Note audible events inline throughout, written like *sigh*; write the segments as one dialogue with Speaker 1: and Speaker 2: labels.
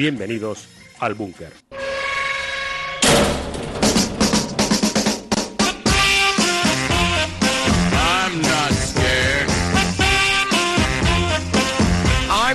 Speaker 1: Bienvenidos al búnker.
Speaker 2: A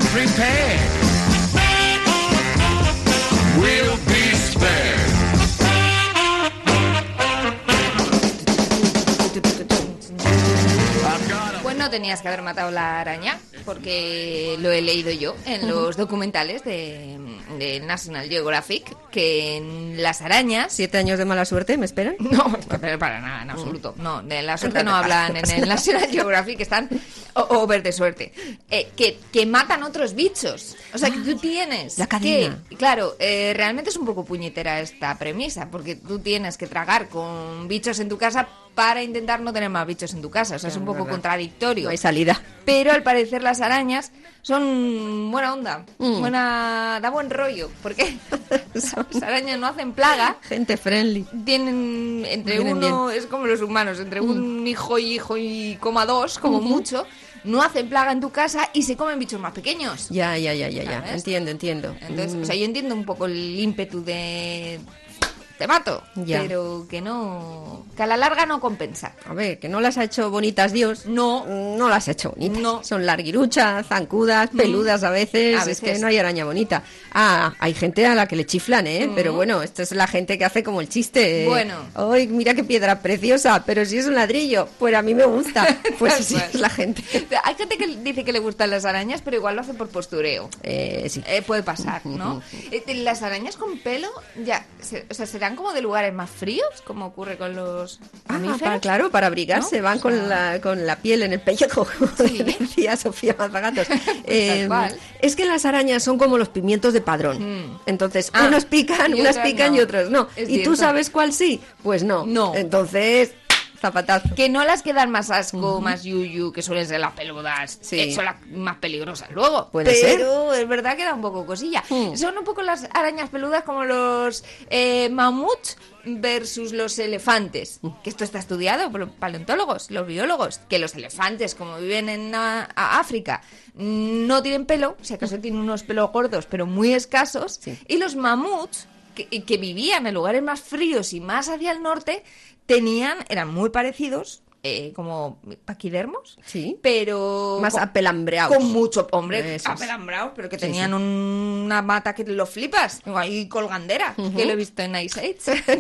Speaker 3: Pues no tenías que haber matado la araña, porque lo he leído yo en los documentales de, de National Geographic, que en las arañas...
Speaker 4: ¿Siete años de mala suerte me esperan? *laughs*
Speaker 3: No, pero para nada, en absoluto. No, de la *laughs* suerte no hablan en el *laughs* National Geographic, están o- over de suerte. Eh, que, que matan otros bichos. O sea, que tú tienes
Speaker 4: La cadena.
Speaker 3: que... Claro, eh, realmente es un poco puñetera esta premisa, porque tú tienes que tragar con bichos en tu casa para intentar no tener más bichos en tu casa. O sea, es un poco
Speaker 4: verdad.
Speaker 3: contradictorio.
Speaker 4: No hay salida.
Speaker 3: Pero al parecer las arañas son buena onda,
Speaker 4: Mm.
Speaker 3: buena, da buen rollo, porque *laughs* *laughs* las arañas no hacen plaga,
Speaker 4: Gente friendly.
Speaker 3: tienen entre
Speaker 4: Vienen
Speaker 3: uno, es como los humanos, entre un hijo y hijo y coma dos, como mucho, no hacen plaga en tu casa y se comen bichos más pequeños.
Speaker 4: Ya, ya, ya, ya, ya. Entiendo, entiendo.
Speaker 3: Entonces,
Speaker 4: Mm.
Speaker 3: o sea, yo entiendo un poco el ímpetu de te mato,
Speaker 4: Ya.
Speaker 3: pero que no, que a la larga no compensa.
Speaker 4: A ver, que no las ha hecho bonitas Dios.
Speaker 3: No.
Speaker 4: No las ha hecho bonitas.
Speaker 3: No.
Speaker 4: Son larguiruchas, zancudas, peludas a veces.
Speaker 3: A
Speaker 4: Es
Speaker 3: veces.
Speaker 4: que no hay araña bonita. Ah, hay gente a la que le chiflan, ¿eh? Pero bueno, esta es la gente que hace como el chiste.
Speaker 3: Bueno.
Speaker 4: Ay, mira qué piedra preciosa, pero si es un ladrillo, pues a mí me gusta. *laughs* Pues sí, es la gente.
Speaker 3: Hay gente que dice que le gustan las arañas, pero igual lo hace por postureo.
Speaker 4: Eh, sí.
Speaker 3: Eh, puede pasar, ¿no? *laughs* Eh, las arañas con pelo, ya, se- o sea, serán como de lugares más fríos, como ocurre con los
Speaker 4: Ah,
Speaker 3: mamíferos.
Speaker 4: para- claro, para abrigarse,
Speaker 3: ¿No?
Speaker 4: van
Speaker 3: O
Speaker 4: con, la, con la piel en el pellejo, como *laughs*
Speaker 3: Sí. *laughs*
Speaker 4: decía Sofía Mazagatos. *laughs* Eh, es que las arañas son como los pimientos de padrón.
Speaker 3: Mm.
Speaker 4: Entonces,
Speaker 3: Ah,
Speaker 4: unos pican, unas
Speaker 3: otras
Speaker 4: pican
Speaker 3: no.
Speaker 4: y otros no.
Speaker 3: Es
Speaker 4: ¿Y tú sabes cuál sí? Pues no.
Speaker 3: No.
Speaker 4: Entonces, zapatazo.
Speaker 3: Que no las que dan más asco, más yuyu, que suelen ser las peludas,
Speaker 4: Sí.
Speaker 3: eh, son las más peligrosas luego.
Speaker 4: Puede ser.
Speaker 3: pero es verdad que da un poco cosilla.
Speaker 4: Mm.
Speaker 3: Son un poco las arañas peludas como los eh, mamuts versus los elefantes. Que esto está estudiado por los paleontólogos, los biólogos, que los elefantes, como viven en a- a África, no tienen pelo, si acaso tienen unos pelos gordos, pero muy escasos,
Speaker 4: Sí.
Speaker 3: y los mamuts, que, que vivían en lugares más fríos y más hacia el norte, tenían, eran muy parecidos, eh, como paquidermos,
Speaker 4: Sí.
Speaker 3: pero
Speaker 4: Más
Speaker 3: con-
Speaker 4: apelambreados.
Speaker 3: con mucho, hombre,
Speaker 4: Eso es.
Speaker 3: apelambrados, pero que
Speaker 4: Sí,
Speaker 3: tenían
Speaker 4: sí.
Speaker 3: una mata que lo flipas, ahí colgandera, que lo he visto en Ice Age.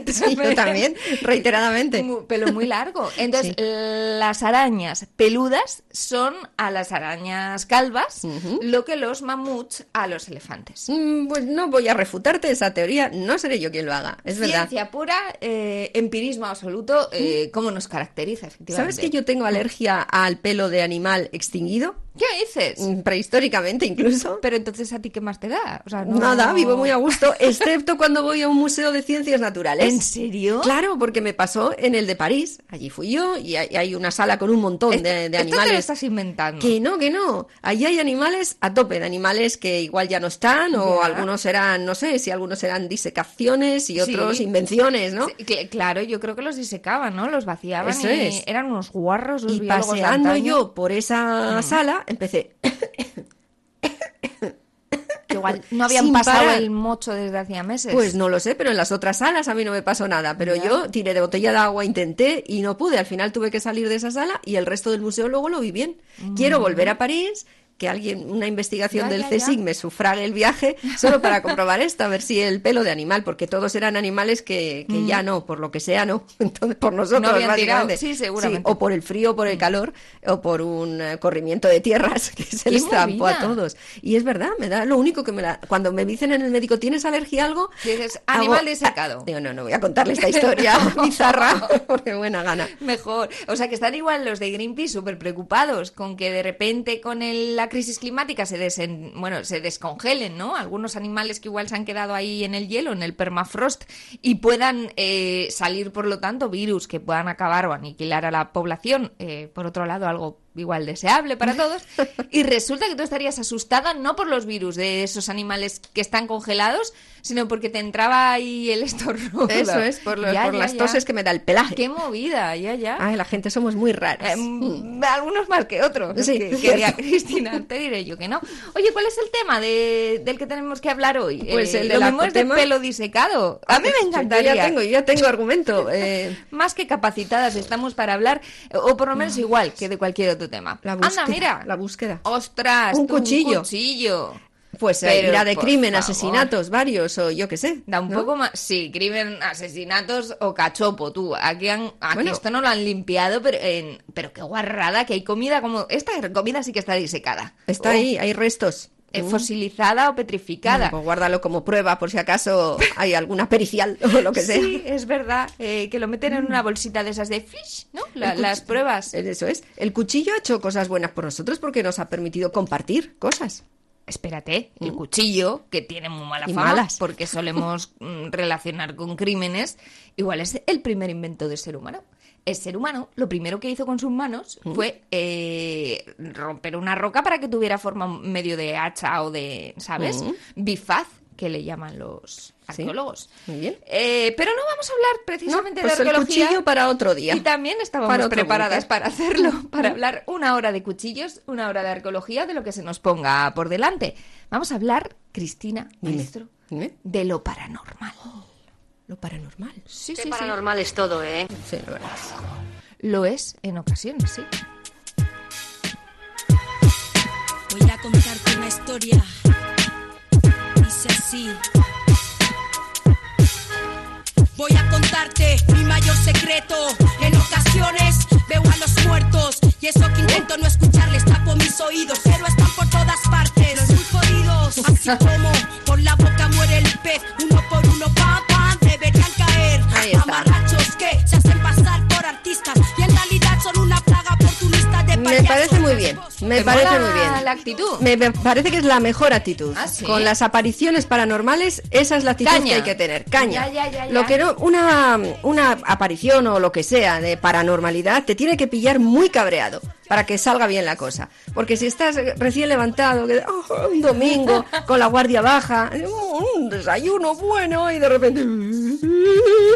Speaker 3: *laughs*
Speaker 4: Sí, yo *laughs* también, reiteradamente.
Speaker 3: Pelo muy largo. *laughs* Entonces, las arañas peludas son a las arañas calvas lo que los mamuts a los elefantes.
Speaker 4: Mm, Pues no voy a refutarte esa teoría, no seré yo quien lo haga, es verdad.
Speaker 3: Ciencia pura, eh, empirismo absoluto, eh, cómo nos caracteriza, efectivamente.
Speaker 4: ¿Sabes que yo tengo alergia al pelo de animal extinguido?
Speaker 3: ¿Qué dices?
Speaker 4: Mm, Prehistóricamente incluso.
Speaker 3: Pero entonces a ti qué más te da? O sea, no-
Speaker 4: Nada, vivo muy a gusto, excepto cuando voy a un museo de ciencias naturales.
Speaker 3: ¿En serio?
Speaker 4: Claro, porque me pasó en el de París. Allí fui yo y hay, una sala con un montón
Speaker 3: Esto-
Speaker 4: de, de
Speaker 3: esto te lo
Speaker 4: animales.
Speaker 3: estás inventando.
Speaker 4: Que no, que no. Allí hay animales a tope, de animales que igual ya no están, o
Speaker 3: Ya.
Speaker 4: algunos serán, no sé, si algunos serán disecaciones y otros
Speaker 3: Sí.
Speaker 4: invenciones, ¿no?
Speaker 3: Sí, cl- claro, yo creo que los disecaban, ¿no? Los vaciaban
Speaker 4: Eso
Speaker 3: y
Speaker 4: es.
Speaker 3: eran unos guarros los
Speaker 4: Y paseando yo por esa sala, empecé.
Speaker 3: Igual no habían
Speaker 4: Sin
Speaker 3: pasado
Speaker 4: parar.
Speaker 3: el mocho desde hacía meses.
Speaker 4: Pues no lo sé, pero en las otras salas a mí no me pasó nada. Pero
Speaker 3: Ya.
Speaker 4: yo tiré de botella de agua, intenté y no pude. Al final tuve que salir de esa sala y el resto del museo luego lo vi bien. Quiero volver a París, que alguien, una investigación
Speaker 3: Mm. Ya,
Speaker 4: del
Speaker 3: ya, ya.
Speaker 4: CSIC me sufrague el viaje *laughs* solo para comprobar esto, a ver si el pelo de animal, porque todos eran animales que, que ya no, por lo que sea, no. *laughs* Entonces, por nosotros,
Speaker 3: Mm. No
Speaker 4: básicamente.
Speaker 3: Sí, seguramente. Mm.
Speaker 4: o por el frío, o por el calor, o por un eh, corrimiento de tierras *laughs* que se
Speaker 3: ¡Qué
Speaker 4: les trampó a todos. Y es verdad, me da lo único que me da. Cuando me dicen en el médico, ¿tienes alergia a algo?
Speaker 3: Dices,
Speaker 4: Hago-
Speaker 3: animal disecado.
Speaker 4: Ah, digo, no, no voy a contarle esta historia bizarra, porque buena gana.
Speaker 3: Mejor. O sea, que están igual los de Greenpeace súper preocupados con que de repente con el- la crisis climática se, desen- bueno, se descongelen, ¿no? Algunos animales que igual se han quedado ahí en el hielo, en el permafrost, y puedan eh, salir, por lo tanto, virus que puedan acabar o aniquilar a la población. eh, por otro lado, algo igual deseable para *laughs* todos. Y resulta que tú estarías asustada no por los virus de esos animales que están congelados, sino porque te entraba ahí el estornudo.
Speaker 4: Eso es, por, lo-
Speaker 3: Ya,
Speaker 4: por
Speaker 3: ya,
Speaker 4: las
Speaker 3: ya.
Speaker 4: toses que me da el pelaje.
Speaker 3: Qué movida, ya, ya.
Speaker 4: Ay, la gente somos muy raras.
Speaker 3: Eh, mm, algunos más que otros.
Speaker 4: Sí,
Speaker 3: que, Cristina, te diré yo que no. Oye, ¿cuál es el tema de, del que tenemos que hablar hoy?
Speaker 4: Pues
Speaker 3: Eh,
Speaker 4: el de
Speaker 3: lo mismo es de pelo disecado. A mí me
Speaker 4: Yo
Speaker 3: encantaría.
Speaker 4: ya tengo, yo ya tengo argumento. *laughs* eh,
Speaker 3: Más que capacitadas estamos para hablar, o por lo menos igual que de cualquier otro tema.
Speaker 4: la búsqueda.
Speaker 3: Anda, mira.
Speaker 4: La búsqueda.
Speaker 3: Ostras,
Speaker 4: Un
Speaker 3: tú,
Speaker 4: cuchillo.
Speaker 3: Un cuchillo.
Speaker 4: Pues eh,
Speaker 3: Pero,
Speaker 4: irá de crimen,
Speaker 3: favor.
Speaker 4: asesinatos, varios, o yo qué sé.
Speaker 3: Da un
Speaker 4: ¿no?
Speaker 3: poco más. Sí, crimen, asesinatos o cachopo, tú. Aquí, han, aquí
Speaker 4: Bueno.
Speaker 3: esto no lo han limpiado, pero, en- pero qué guarrada que hay comida como. Esta comida sí que está disecada.
Speaker 4: Está ahí, hay restos.
Speaker 3: Eh,
Speaker 4: Mm.
Speaker 3: fosilizada o petrificada.
Speaker 4: Pues guárdalo como prueba por si acaso hay alguna pericial *laughs* o lo que sea.
Speaker 3: Sí, es verdad. eh, que lo meten en una bolsita de esas de fish, ¿no? La- las pruebas.
Speaker 4: Eso es. El cuchillo ha hecho cosas buenas por nosotros porque nos ha permitido compartir cosas.
Speaker 3: Espérate, el cuchillo, que tiene muy mala
Speaker 4: Mm. Y
Speaker 3: fama,
Speaker 4: malas.
Speaker 3: porque solemos mm, relacionar con crímenes, igual es el primer invento del ser humano. El ser humano, lo primero que hizo con sus manos
Speaker 4: Mm.
Speaker 3: fue eh, romper una roca para que tuviera forma medio de hacha o de, ¿sabes? Bifaz, que le llaman los
Speaker 4: Mm. Sí,
Speaker 3: arqueólogos.
Speaker 4: muy bien.
Speaker 3: Eh, pero no vamos a hablar precisamente
Speaker 4: No, pues
Speaker 3: de
Speaker 4: el
Speaker 3: arqueología.
Speaker 4: cuchillo para otro día.
Speaker 3: Y también estábamos
Speaker 4: Para
Speaker 3: preparadas para hacerlo, *laughs* para hablar una hora de cuchillos, una hora de arqueología, de lo que se nos ponga por delante. Vamos a hablar, Cristina,
Speaker 4: Dime,
Speaker 3: maestro,
Speaker 4: dime.
Speaker 3: de lo paranormal.
Speaker 4: Lo paranormal.
Speaker 3: Sí,
Speaker 5: Qué
Speaker 3: sí,
Speaker 5: paranormal es todo, ¿eh?
Speaker 4: Sí, verdad.
Speaker 3: sí. Lo es en ocasiones, sí.
Speaker 6: Voy a contarte una historia. Dice así. Voy a contarte mi mayor secreto. En ocasiones veo a los muertos. Y eso que intento no escucharles, tapo mis oídos. Pero están por todas partes, muy jodidos. Así como por la boca muere el pez. Uno por uno, deberían caer.
Speaker 4: Ahí está.
Speaker 6: Amarrachos que se hacen pasar por artistas. Y en realidad son una plaga oportunista de
Speaker 4: Me parece muy bien. Me
Speaker 3: ¿Te
Speaker 4: parece
Speaker 3: mola
Speaker 4: muy bien.
Speaker 3: la actitud?
Speaker 4: Me me parece que es la mejor actitud.
Speaker 3: ¿Ah, sí?
Speaker 4: Con las apariciones paranormales, esa es la actitud
Speaker 3: Caña.
Speaker 4: que hay que tener. Caña.
Speaker 3: Ya, ya, ya, ya.
Speaker 4: Lo que no, una, una aparición o lo que sea de paranormalidad te tiene que pillar muy cabreado para que salga bien la cosa. Porque si estás recién levantado, que, oh, un domingo, con la guardia baja, un desayuno bueno y de repente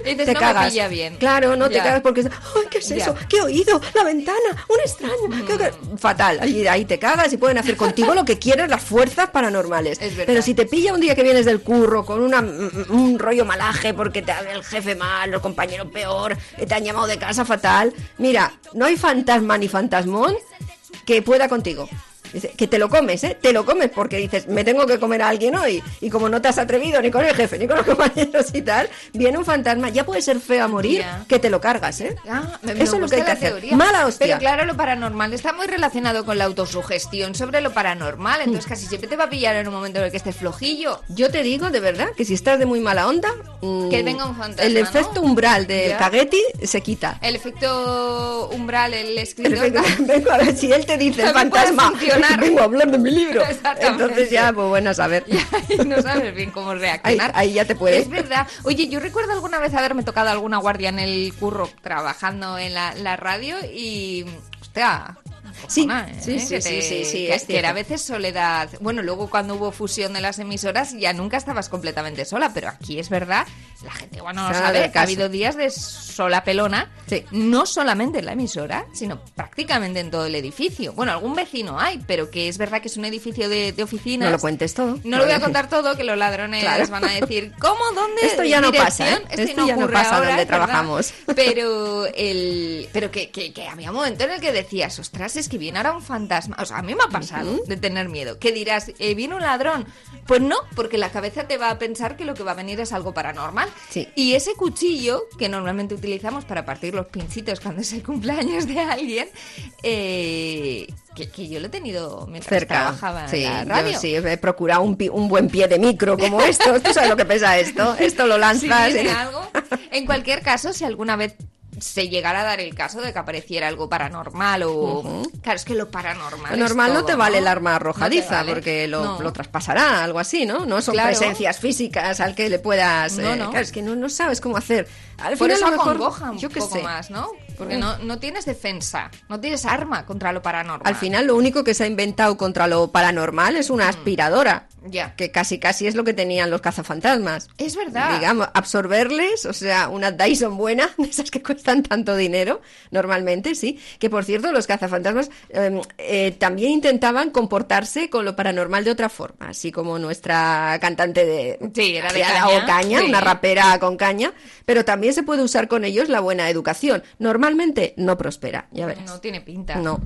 Speaker 3: dices,
Speaker 4: te
Speaker 3: "No me
Speaker 4: cagas.
Speaker 3: pilla bien".
Speaker 4: Claro, no te cagas porque ay, ¿qué es
Speaker 3: Ya.
Speaker 4: eso? ¿Qué he oído? La ventana, un extraño. ¿Qué- qué-?". Fatal. Ahí, ahí te cagas y pueden hacer contigo lo que quieras las fuerzas paranormales.
Speaker 3: Es.
Speaker 4: Pero si te pilla un día que vienes del curro con una, un rollo malaje porque te el jefe mal, los compañeros peor, te han llamado de casa fatal, mira, no hay fantasma ni que pueda contigo. Que te lo comes, ¿eh? Te lo comes porque dices, me tengo que comer a alguien hoy. Y como no te has atrevido ni con el jefe, ni con los *laughs* compañeros y tal, viene un fantasma, ya puede ser feo a morir, que te lo cargas, ¿eh?
Speaker 3: Ah, me- me
Speaker 4: Eso es lo que hay que hacer.
Speaker 3: teoría.
Speaker 4: Mala hostia.
Speaker 3: Pero claro, lo paranormal está muy relacionado con la autosugestión sobre lo paranormal. Entonces
Speaker 4: Mm.
Speaker 3: casi siempre te va a pillar en un momento en el que estés flojillo.
Speaker 4: Yo te digo, de verdad, que si estás de muy mala onda, mm,
Speaker 3: Que venga un fantasma,
Speaker 4: el
Speaker 3: ¿no?
Speaker 4: efecto umbral de
Speaker 3: Ya.
Speaker 4: Taguetti se quita.
Speaker 3: El efecto umbral, el escritor.
Speaker 4: Perfecto. Vengo a ver si él te dice *laughs* el fantasma.
Speaker 3: Funcionar.
Speaker 4: Vengo a hablar de mi libro. Entonces ya, pues bueno, a saber.
Speaker 3: Y no sabes bien cómo reaccionar.
Speaker 4: Ahí- ahí ya te puede.
Speaker 3: Es verdad. Oye, yo recuerdo alguna vez haberme tocado alguna guardia en el curro trabajando en la, la radio y. Hostia.
Speaker 4: Sí,
Speaker 3: ¿eh?
Speaker 4: sí, sí, sí, sí,
Speaker 3: que,
Speaker 4: es
Speaker 3: que era a veces soledad. Bueno, luego cuando hubo fusión de las emisoras ya nunca estabas completamente sola, pero aquí es verdad, la gente igual no sabe, que ha habido días de sola pelona, no solamente en la emisora, sino prácticamente en todo el edificio. Bueno, algún vecino hay, pero que es verdad que es un edificio de, oficinas.
Speaker 4: No lo cuentes todo.
Speaker 3: No lo voy a contar todo, que los ladrones van a decir, ¿cómo? ¿Dónde?
Speaker 4: Esto ya no pasa, ¿eh? Esto ya no pasa
Speaker 3: ahora,
Speaker 4: donde trabajamos.
Speaker 3: Pero el pero que, que, que había un momento en el que decías, ostras, es que viene ahora un fantasma. O sea, a mí me ha pasado de tener miedo. Que dirás, eh, viene un ladrón. Pues no, porque la cabeza te va a pensar que lo que va a venir es algo paranormal.
Speaker 4: Sí.
Speaker 3: Y ese cuchillo, que normalmente utilizamos para partir los pinchitos cuando es el cumpleaños de alguien, eh, que, que yo lo he tenido mientras
Speaker 4: Cerca.
Speaker 3: trabajaba
Speaker 4: Sí,
Speaker 3: en la radio.
Speaker 4: yo sí, he procurado un, un buen pie de micro como esto. ¿Tú sabes lo que pesa esto? Esto lo lanzas. ¿eh?
Speaker 3: algo. En cualquier caso, si alguna vez se llegara a dar el caso de que apareciera algo paranormal o... Claro, es que lo paranormal
Speaker 4: Lo normal no te vale el arma arrojadiza,
Speaker 3: vale.
Speaker 4: porque lo,
Speaker 3: No.
Speaker 4: lo traspasará, algo así, ¿no? No son
Speaker 3: Claro.
Speaker 4: presencias físicas al que le puedas... Eh. Claro, es que no, no sabes cómo hacer. Al
Speaker 3: Por
Speaker 4: final,
Speaker 3: eso
Speaker 4: a lo mejor,
Speaker 3: acongoja un
Speaker 4: yo
Speaker 3: poco
Speaker 4: sé.
Speaker 3: más, ¿no? Porque
Speaker 4: Mm.
Speaker 3: no, no tienes defensa, no tienes arma contra lo paranormal.
Speaker 4: Al final lo único que se ha inventado contra lo paranormal es una aspiradora.
Speaker 3: Mm. Ya.
Speaker 4: Que casi casi es lo que tenían los cazafantasmas.
Speaker 3: Es verdad.
Speaker 4: Digamos, absorberles, o sea, una Dyson buena, *laughs* de esas que cuestan tanto dinero, normalmente, sí. Que por cierto, los cazafantasmas eh, eh, también intentaban comportarse con lo paranormal de otra forma, así como nuestra cantante de.
Speaker 3: Sí, era de caña,
Speaker 4: dado caña,
Speaker 3: sí.
Speaker 4: una rapera con caña, pero también se puede usar con ellos la buena educación. Normalmente no prospera, ya verás.
Speaker 3: No tiene pinta.
Speaker 4: No.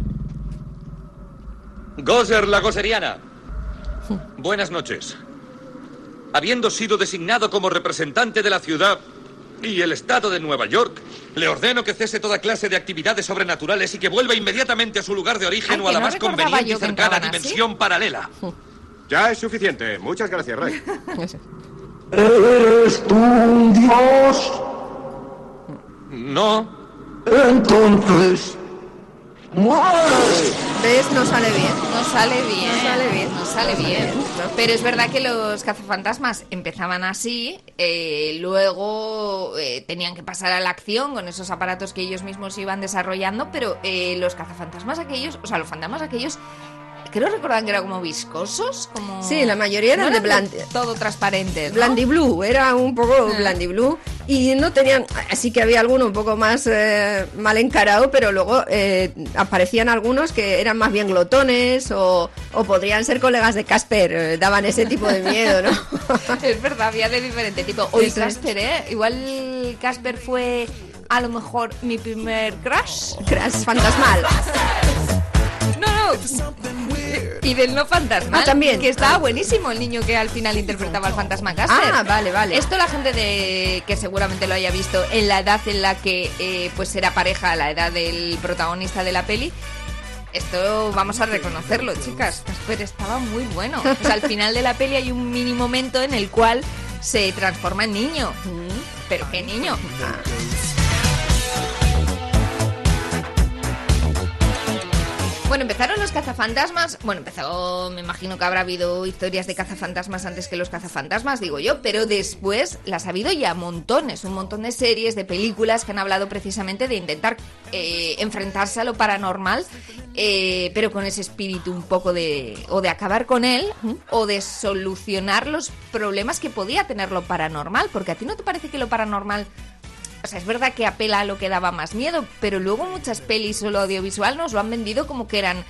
Speaker 5: Gozer la Goseriana. Buenas noches. Habiendo sido designado como representante de la ciudad y el Estado de Nueva York, le ordeno que cese toda clase de actividades sobrenaturales y que vuelva inmediatamente a su lugar de origen
Speaker 3: Ay,
Speaker 5: o a la
Speaker 3: no
Speaker 5: más conveniente y cercana dimensión paralela.
Speaker 7: Ya es suficiente. Muchas gracias, Rey. *laughs*
Speaker 8: ¿Eres tú un dios?
Speaker 5: No.
Speaker 8: Entonces.
Speaker 4: ¿Ves? No sale bien.
Speaker 3: No sale bien.
Speaker 4: No sale bien.
Speaker 3: No sale bien. Pero es verdad que los cazafantasmas empezaban así, eh, luego eh, tenían que pasar a la acción con esos aparatos que ellos mismos iban desarrollando, pero eh, los cazafantasmas aquellos, o sea, los fantasmas aquellos, creo recordar que eran como viscosos, como...
Speaker 4: Sí, la mayoría eran
Speaker 3: No
Speaker 4: de bland-
Speaker 3: Todo transparentes, ¿no?
Speaker 4: Blandy Blue, era un poco
Speaker 3: Ah.
Speaker 4: Blandy Blue y no tenían, así que había alguno un poco más eh, mal encarado, pero luego eh, aparecían algunos que eran más bien glotones o, o podrían ser colegas de Casper, eh, daban ese tipo de miedo, ¿no? *laughs*
Speaker 3: Es verdad, había de diferente tipo. Oye. Casper, ¿eh? Igual Casper fue a lo mejor mi primer crush.
Speaker 4: Crash fantasmal. *laughs*
Speaker 3: No, no. Y del no fantasma.
Speaker 4: Ah, también.
Speaker 3: Que estaba buenísimo el niño que al final interpretaba al fantasma Casper.
Speaker 4: Ah, vale, vale.
Speaker 3: Esto la gente de que seguramente lo haya visto en la edad en la que eh, pues era pareja, la edad del protagonista de la peli. Esto vamos a reconocerlo, chicas. Casper estaba muy bueno. Al final de la peli hay un mini momento en el cual se transforma en niño. Pero qué niño. Bueno, empezaron los cazafantasmas. Bueno, empezó, me imagino que habrá habido historias de cazafantasmas antes que los cazafantasmas, digo yo, pero después las ha habido ya montones, un montón de series, de películas que han hablado precisamente de intentar eh, enfrentarse a lo paranormal, eh, pero con ese espíritu un poco de. o de acabar con él, o de solucionar los problemas que podía tener lo paranormal, porque a ti no te parece que lo paranormal o sea, es verdad que apela a lo que daba más miedo, pero luego muchas pelis o lo audiovisual nos lo han vendido como que eran.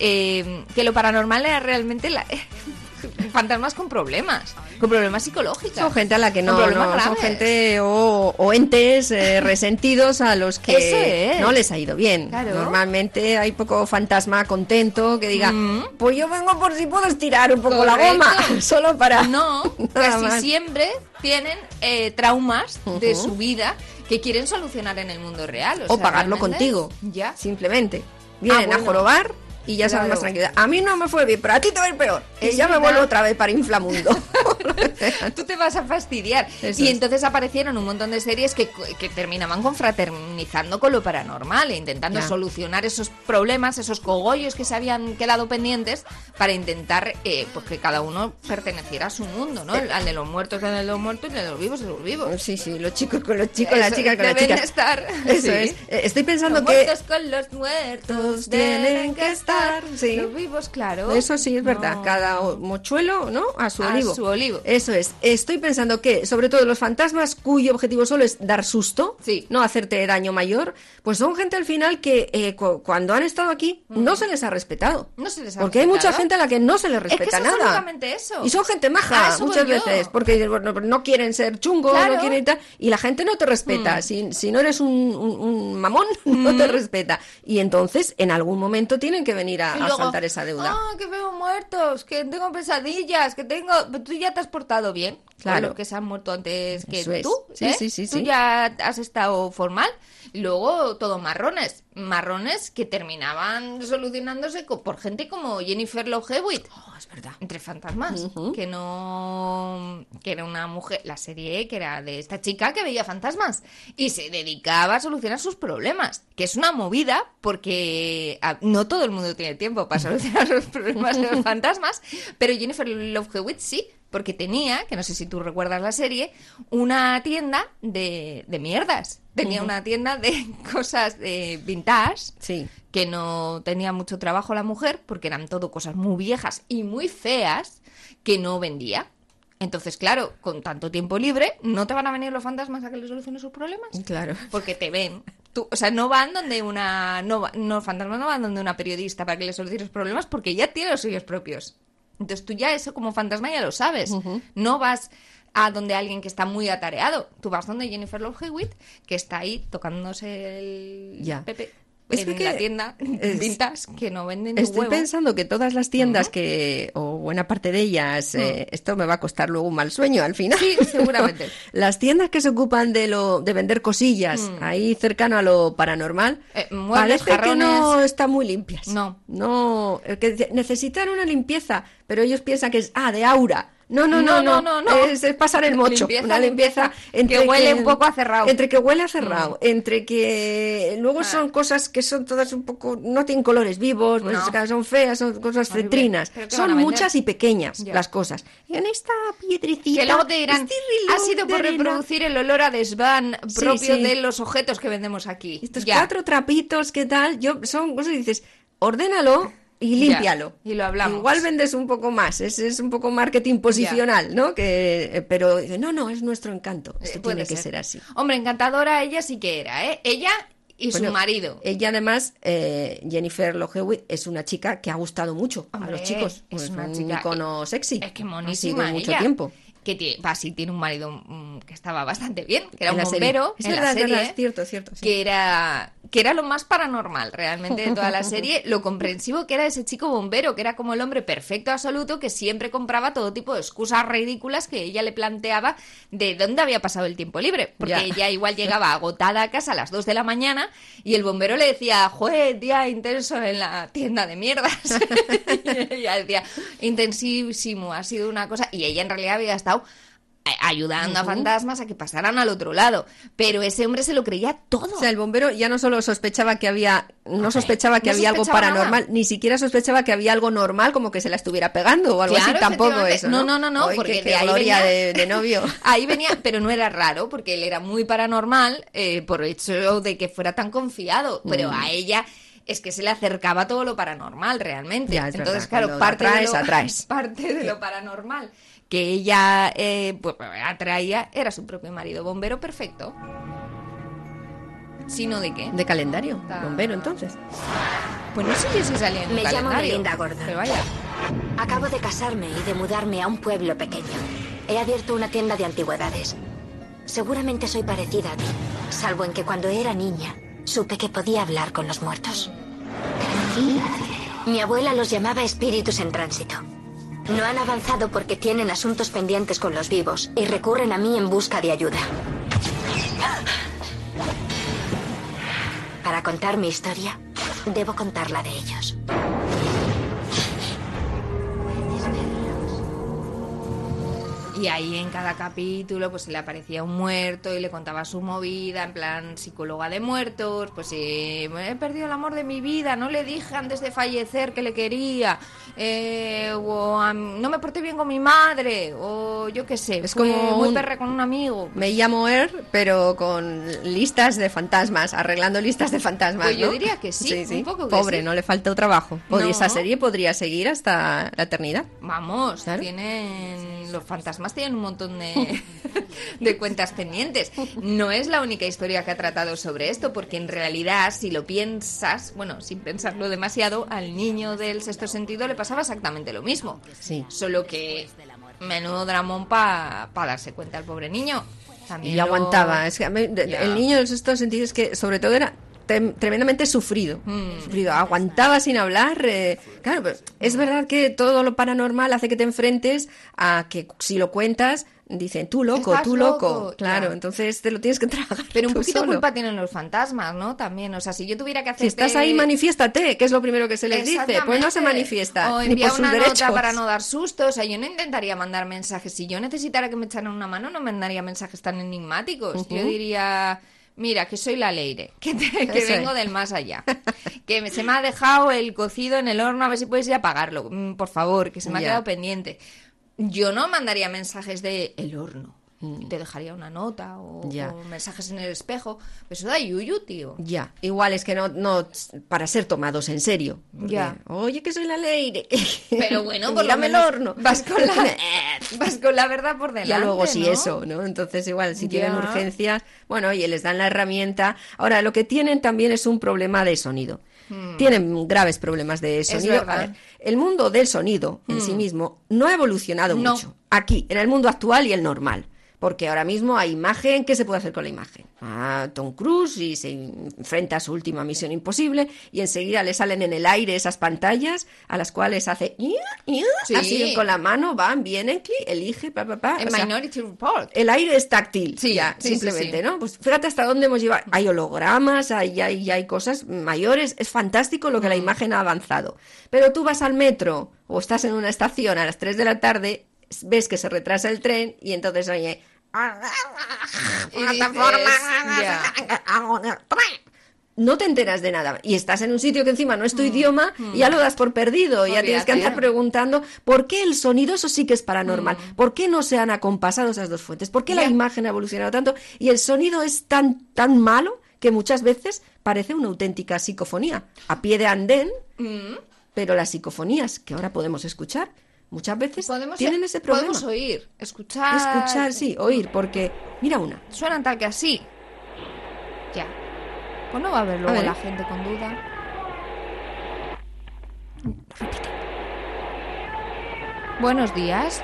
Speaker 3: eh, que lo paranormal era realmente la- *laughs* fantasmas con problemas, con problemas psicológicos.
Speaker 4: Son gente a la que no, no son gente o, o entes eh, *laughs* resentidos a los que
Speaker 3: es.
Speaker 4: no les ha ido bien.
Speaker 3: Claro.
Speaker 4: Normalmente hay poco fantasma contento que diga,
Speaker 3: Mm.
Speaker 4: pues yo vengo por si puedo estirar un poco la goma, *laughs* solo para...
Speaker 3: No, casi
Speaker 4: más.
Speaker 3: siempre tienen eh, traumas de su vida que quieren solucionar en el mundo real.
Speaker 4: o
Speaker 3: sea,
Speaker 4: pagarlo
Speaker 3: realmente-
Speaker 4: contigo.
Speaker 3: Ya.
Speaker 4: Simplemente. Vienen
Speaker 3: Ah, bueno.
Speaker 4: a jorobar y ya sabes
Speaker 3: Claro.
Speaker 4: más tranquila. A mí no me fue bien, pero a ti te va a ir peor. Y ya me vuelvo otra vez para Inflamundo. *laughs*
Speaker 3: Tú te vas a fastidiar.
Speaker 4: Eso
Speaker 3: y
Speaker 4: es.
Speaker 3: entonces aparecieron un montón de series que, que terminaban confraternizando con lo paranormal e intentando
Speaker 4: Ya.
Speaker 3: solucionar esos problemas, esos cogollos que se habían quedado pendientes para intentar eh, pues que cada uno perteneciera a su mundo, ¿no? El- Al de los muertos, el de los muertos y el de los vivos, de los vivos.
Speaker 4: sí, sí, los chicos con los chicos, las chicas con las
Speaker 3: deben
Speaker 4: chicas.
Speaker 3: estar.
Speaker 4: Eso
Speaker 3: Sí.
Speaker 4: es. Eh, Estoy pensando
Speaker 3: Los
Speaker 4: que...
Speaker 3: muertos con los muertos
Speaker 4: tienen que estar, sí.
Speaker 3: Los vivos, claro.
Speaker 4: Eso sí es verdad.
Speaker 3: No.
Speaker 4: Cada mochuelo, ¿no? A su
Speaker 3: A
Speaker 4: olivo.
Speaker 3: su olivo.
Speaker 4: Eso es. Estoy pensando que, sobre todo los fantasmas cuyo objetivo solo es dar susto,
Speaker 3: Sí.
Speaker 4: no hacerte daño mayor, pues son gente al final que eh, cu- cuando han estado aquí no se les ha respetado.
Speaker 3: Mm. No se les ha
Speaker 4: Porque hay mucha gente a la que no se les respeta
Speaker 3: es
Speaker 4: nada.
Speaker 3: eso.
Speaker 4: Y son gente maja
Speaker 3: A
Speaker 4: muchas
Speaker 3: yo.
Speaker 4: veces, porque bueno, no quieren ser chungos,
Speaker 3: Claro.
Speaker 4: no quieren y tal, y la gente no te respeta. Si, si no eres un, un- un mamón, *laughs* no te respeta. Y entonces, en algún momento tienen que venir a,
Speaker 3: luego,
Speaker 4: saltar esa deuda.
Speaker 3: Ah, que veo muertos, que tengo pesadillas, que tengo. Tú ya te has portado bien.
Speaker 4: Claro.
Speaker 3: los que se han muerto antes que
Speaker 4: Eso es.
Speaker 3: tú.
Speaker 4: Sí,
Speaker 3: ¿eh?
Speaker 4: sí, sí,
Speaker 3: Tú ya has estado formal. Luego todo marrones. Marrones que terminaban solucionándose por gente como Jennifer Love Hewitt.
Speaker 4: Oh, es verdad.
Speaker 3: Entre fantasmas. Que no. Que era una mujer. La serie que era de esta chica que veía fantasmas. Y se dedicaba a solucionar sus problemas. Que es una movida porque no todo el mundo tiene tiempo para solucionar *laughs* los problemas de los *laughs* fantasmas. Pero Jennifer Love Hewitt sí. Porque tenía, que no sé si tú recuerdas la serie, una tienda de, de mierdas. Tenía una tienda de *laughs* cosas de vintage
Speaker 4: Sí.
Speaker 3: que no tenía mucho trabajo la mujer porque eran todo cosas muy viejas y muy feas que no vendía. Entonces, claro, con tanto tiempo libre, no te van a venir los fantasmas a que le soluciones sus problemas.
Speaker 4: Claro.
Speaker 3: Porque te ven. Tú, o sea, no van donde una. No, no, los fantasmas no van donde una periodista para que le soluciones problemas porque ya tiene los suyos propios. Entonces tú ya eso como fantasma ya lo sabes. No vas a donde alguien que está muy atareado. Tú vas donde Jennifer Love Hewitt, que está ahí tocándose el
Speaker 4: Ya.
Speaker 3: pepe
Speaker 4: Es
Speaker 3: en
Speaker 4: que
Speaker 3: la tienda *laughs*
Speaker 4: es-
Speaker 3: vintage que no venden
Speaker 4: Estoy
Speaker 3: huevo.
Speaker 4: pensando que todas las tiendas que, o buena parte de ellas, eh, esto me va a costar luego un mal sueño al final.
Speaker 3: Mm. Sí, seguramente. *laughs*
Speaker 4: las tiendas que se ocupan de lo de vender cosillas ahí cercano a lo paranormal,
Speaker 3: Mm. Eh, muebles,
Speaker 4: parece que no están muy limpias.
Speaker 3: No.
Speaker 4: No, que necesitan una limpieza, pero ellos piensan que es, ah, de aura. No, no, no,
Speaker 3: No,
Speaker 4: no,
Speaker 3: no.
Speaker 4: Es, es pasar el mocho.
Speaker 3: Limpieza,
Speaker 4: una limpieza,
Speaker 3: limpieza, que huele un poco a cerrado. Mm.
Speaker 4: Entre que huele a cerrado, entre que luego son cosas que son todas un poco, no tienen colores vivos, pues,
Speaker 3: No.
Speaker 4: son feas, son cosas
Speaker 3: Horrible.
Speaker 4: cetrinas.
Speaker 3: ¿Pero qué van a
Speaker 4: Son muchas y pequeñas las cosas. En esta piedrecita.
Speaker 3: Que luego te dirán,
Speaker 4: este
Speaker 3: ha sido por reproducir el olor a desván
Speaker 4: Sí,
Speaker 3: propio
Speaker 4: sí.
Speaker 3: de los objetos que vendemos aquí.
Speaker 4: Estos
Speaker 3: Ya.
Speaker 4: cuatro trapitos, ¿qué tal? Yo, son cosas que dices, ordénalo y límpialo.
Speaker 3: y lo hablamos.
Speaker 4: Igual vendes un poco más, es, es un poco marketing posicional, ¿no? Que, eh, pero no, no, es nuestro encanto. Esto
Speaker 3: Eh, puede
Speaker 4: tiene que ser así.
Speaker 3: Hombre, encantadora ella sí que era, ¿eh? Ella y
Speaker 4: Bueno,
Speaker 3: su marido.
Speaker 4: Ella además, eh, Jennifer Lohewitt, es una chica que ha gustado mucho a los chicos.
Speaker 3: es
Speaker 4: Pues
Speaker 3: una
Speaker 4: un
Speaker 3: chica-
Speaker 4: icono sexy.
Speaker 3: Es que
Speaker 4: Ha
Speaker 3: monísima
Speaker 4: sido mucho
Speaker 3: ella.
Speaker 4: tiempo.
Speaker 3: Que tiene, tiene un marido mm, que estaba bastante bien, que era
Speaker 4: En
Speaker 3: un bombero
Speaker 4: Es
Speaker 3: en
Speaker 4: verdad,
Speaker 3: la serie,
Speaker 4: verdad, es cierto, es cierto, sí.
Speaker 3: que era que era lo más paranormal realmente de toda la *laughs* serie, lo comprensivo que era ese chico bombero, que era como el hombre perfecto absoluto que siempre compraba todo tipo de excusas ridículas que ella le planteaba de dónde había pasado el tiempo libre, porque
Speaker 4: Ya.
Speaker 3: ella igual llegaba agotada a casa a las 2 de la mañana y el bombero le decía, "Joder, día intenso en la tienda de mierdas." *laughs* y ella decía, "Intensísimo, ha sido una cosa" y ella en realidad había estado ayudando a fantasmas a que pasaran al otro lado. Pero ese hombre se lo creía todo.
Speaker 4: O sea, el bombero ya no solo sospechaba que había, no sospechaba que
Speaker 3: no
Speaker 4: había algo paranormal,
Speaker 3: nada.
Speaker 4: ni siquiera sospechaba que había algo normal como que se la estuviera pegando o algo
Speaker 3: Claro,
Speaker 4: así, tampoco eso.
Speaker 3: No,
Speaker 4: No,
Speaker 3: no, no, porque
Speaker 4: qué,
Speaker 3: de
Speaker 4: gloria
Speaker 3: venía-
Speaker 4: de, de novio. *laughs*
Speaker 3: Ahí venía, pero no era raro, porque él era muy paranormal eh, por el hecho de que fuera tan confiado. Pero
Speaker 4: Mm.
Speaker 3: a ella es que se le acercaba todo lo paranormal realmente.
Speaker 4: Ya,
Speaker 3: Entonces,
Speaker 4: verdad,
Speaker 3: claro, parte,
Speaker 4: atraes,
Speaker 3: de lo,
Speaker 4: atraes. *laughs*
Speaker 3: parte de lo paranormal que ella eh, pues, atraía era su propio marido, bombero perfecto. Sino de qué.
Speaker 4: De calendario,
Speaker 3: Ta-
Speaker 4: bombero entonces.
Speaker 3: Pues no sé si salía en
Speaker 9: Me llamo Melinda Gordon.
Speaker 3: Pero vaya.
Speaker 9: Acabo de casarme y de mudarme a un pueblo pequeño. He abierto una tienda de antigüedades. Seguramente soy parecida a ti, salvo en que cuando era niña supe que podía hablar con los muertos. Mi abuela los llamaba espíritus en tránsito. No han avanzado porque tienen asuntos pendientes con los vivos y recurren a mí en busca de ayuda. Para contar mi historia, debo contar la de ellos.
Speaker 3: Y ahí en cada capítulo pues se le aparecía un muerto y le contaba su movida, en plan psicóloga de muertos, pues eh, he perdido el amor de mi vida, no le dije antes de fallecer que le quería, eh, o no me porté bien con mi madre, o yo qué sé,
Speaker 4: Es como
Speaker 3: muy
Speaker 4: un-
Speaker 3: perra con un amigo.
Speaker 4: Me llamo Er, pero con listas de fantasmas, arreglando listas de fantasmas.
Speaker 3: Pues yo diría que sí, un poco que
Speaker 4: Pobre,
Speaker 3: sí.
Speaker 4: no le faltó trabajo. Pod-
Speaker 3: No.
Speaker 4: Esa serie podría seguir hasta la eternidad.
Speaker 3: Vamos,
Speaker 4: Claro.
Speaker 3: tienen los fantasmas tienen un montón de, *laughs* de cuentas pendientes. No es la única historia que ha tratado sobre esto, porque en realidad, si lo piensas, bueno, sin pensarlo demasiado, al niño del sexto sentido le pasaba exactamente lo mismo.
Speaker 4: Sí.
Speaker 3: Solo que menudo dramón para darse cuenta el pobre niño. También
Speaker 4: Y
Speaker 3: lo-
Speaker 4: aguantaba. Es que el niño en estos sentidos es que sobre todo era tremendamente sufrido.
Speaker 3: Mm.
Speaker 4: sufrido. Aguantaba sin hablar. eh, claro, pero es verdad que todo lo paranormal hace que te enfrentes a que si lo cuentas dicen tú loco,
Speaker 3: Estás
Speaker 4: tú loco.
Speaker 3: loco,
Speaker 4: Claro, entonces te lo tienes que tragar.
Speaker 3: Pero un poquito
Speaker 4: solo.
Speaker 3: culpa tienen los fantasmas, ¿no? También, o sea, si yo tuviera que hacer...
Speaker 4: Si estás ahí, manifiéstate, que es lo primero que se les dice. Pues no se manifiesta,
Speaker 3: O envía una
Speaker 4: derechos.
Speaker 3: nota para no dar susto. O sea, yo no intentaría mandar mensajes. Si yo necesitara que me echaran una mano, no mandaría mensajes tan enigmáticos. Yo diría... Mira, que soy la Leire, *laughs* que, te- que
Speaker 4: Eso
Speaker 3: vengo del más allá. Que me- se me ha dejado el cocido en el horno, a ver si puedes ir a apagarlo. Mm, Por favor, que se me ha
Speaker 4: Ya.
Speaker 3: quedado pendiente. Yo no mandaría mensajes de el horno. Te dejaría una nota o,
Speaker 4: Mm. Ya.
Speaker 3: o mensajes en el espejo. Eso da yuyu, tío.
Speaker 4: Ya, igual es que no, no para ser tomados en serio.
Speaker 3: Ya.
Speaker 4: Oye, que soy la ley. *laughs*
Speaker 3: Pero bueno, por lo
Speaker 4: el
Speaker 3: menos
Speaker 4: horno.
Speaker 3: Vas con la, *laughs* vas con la verdad por delante.
Speaker 4: Ya luego sí
Speaker 3: ¿no?
Speaker 4: eso, ¿no? Entonces igual si tienen
Speaker 3: Ya.
Speaker 4: urgencias, bueno, oye, les dan la herramienta. Ahora, lo que tienen también es un problema de sonido. Tienen graves problemas de sonido.
Speaker 3: Hmm.
Speaker 4: ver, el mundo del sonido en sí
Speaker 3: Mm.
Speaker 4: mismo no ha evolucionado
Speaker 3: No.
Speaker 4: mucho. Aquí, en el mundo actual y el normal. Porque ahora mismo hay imagen, ¿qué se puede hacer con la imagen? A Tom Cruise y se enfrenta a su última misión imposible y enseguida le salen en el aire esas pantallas a las cuales hace
Speaker 3: Sí.
Speaker 4: así con la mano, van, vienen, clic, elige, pa, pa, pa.
Speaker 3: En
Speaker 4: sea,
Speaker 3: Minority Report.
Speaker 4: el aire es táctil,
Speaker 3: Sí,
Speaker 4: ya,
Speaker 3: sí,
Speaker 4: simplemente,
Speaker 3: sí.
Speaker 4: ¿no? Pues fíjate hasta dónde hemos llevado. Hay hologramas, hay, hay, hay cosas mayores. Es fantástico lo que la
Speaker 3: Mm.
Speaker 4: imagen ha avanzado. Pero tú vas al metro o estás en una estación a las 3 de la tarde, ves que se retrasa el tren y entonces oye...
Speaker 3: Ya.
Speaker 4: No te enteras de nada y estás en un sitio que encima no es tu idioma y ya lo das por perdido, ya tienes que
Speaker 3: Mm.
Speaker 4: Andar preguntando por qué el sonido, eso sí que es paranormal, por qué no se han acompasado esas dos fuentes, por qué la
Speaker 3: Mm.
Speaker 4: Imagen ha evolucionado tanto y el sonido es tan, tan malo que muchas veces parece una auténtica psicofonía, a pie de andén,
Speaker 3: Mm.
Speaker 4: pero las psicofonías que ahora podemos escuchar muchas veces
Speaker 3: Podemos,
Speaker 4: tienen ese problema.
Speaker 3: podemos oír, escuchar.
Speaker 4: Escuchar, sí, oír, porque mira una.
Speaker 3: Suenan tal que así. Ya. Pues no va a haber luego
Speaker 4: ver, ¿eh?
Speaker 3: la gente con duda. Buenos días.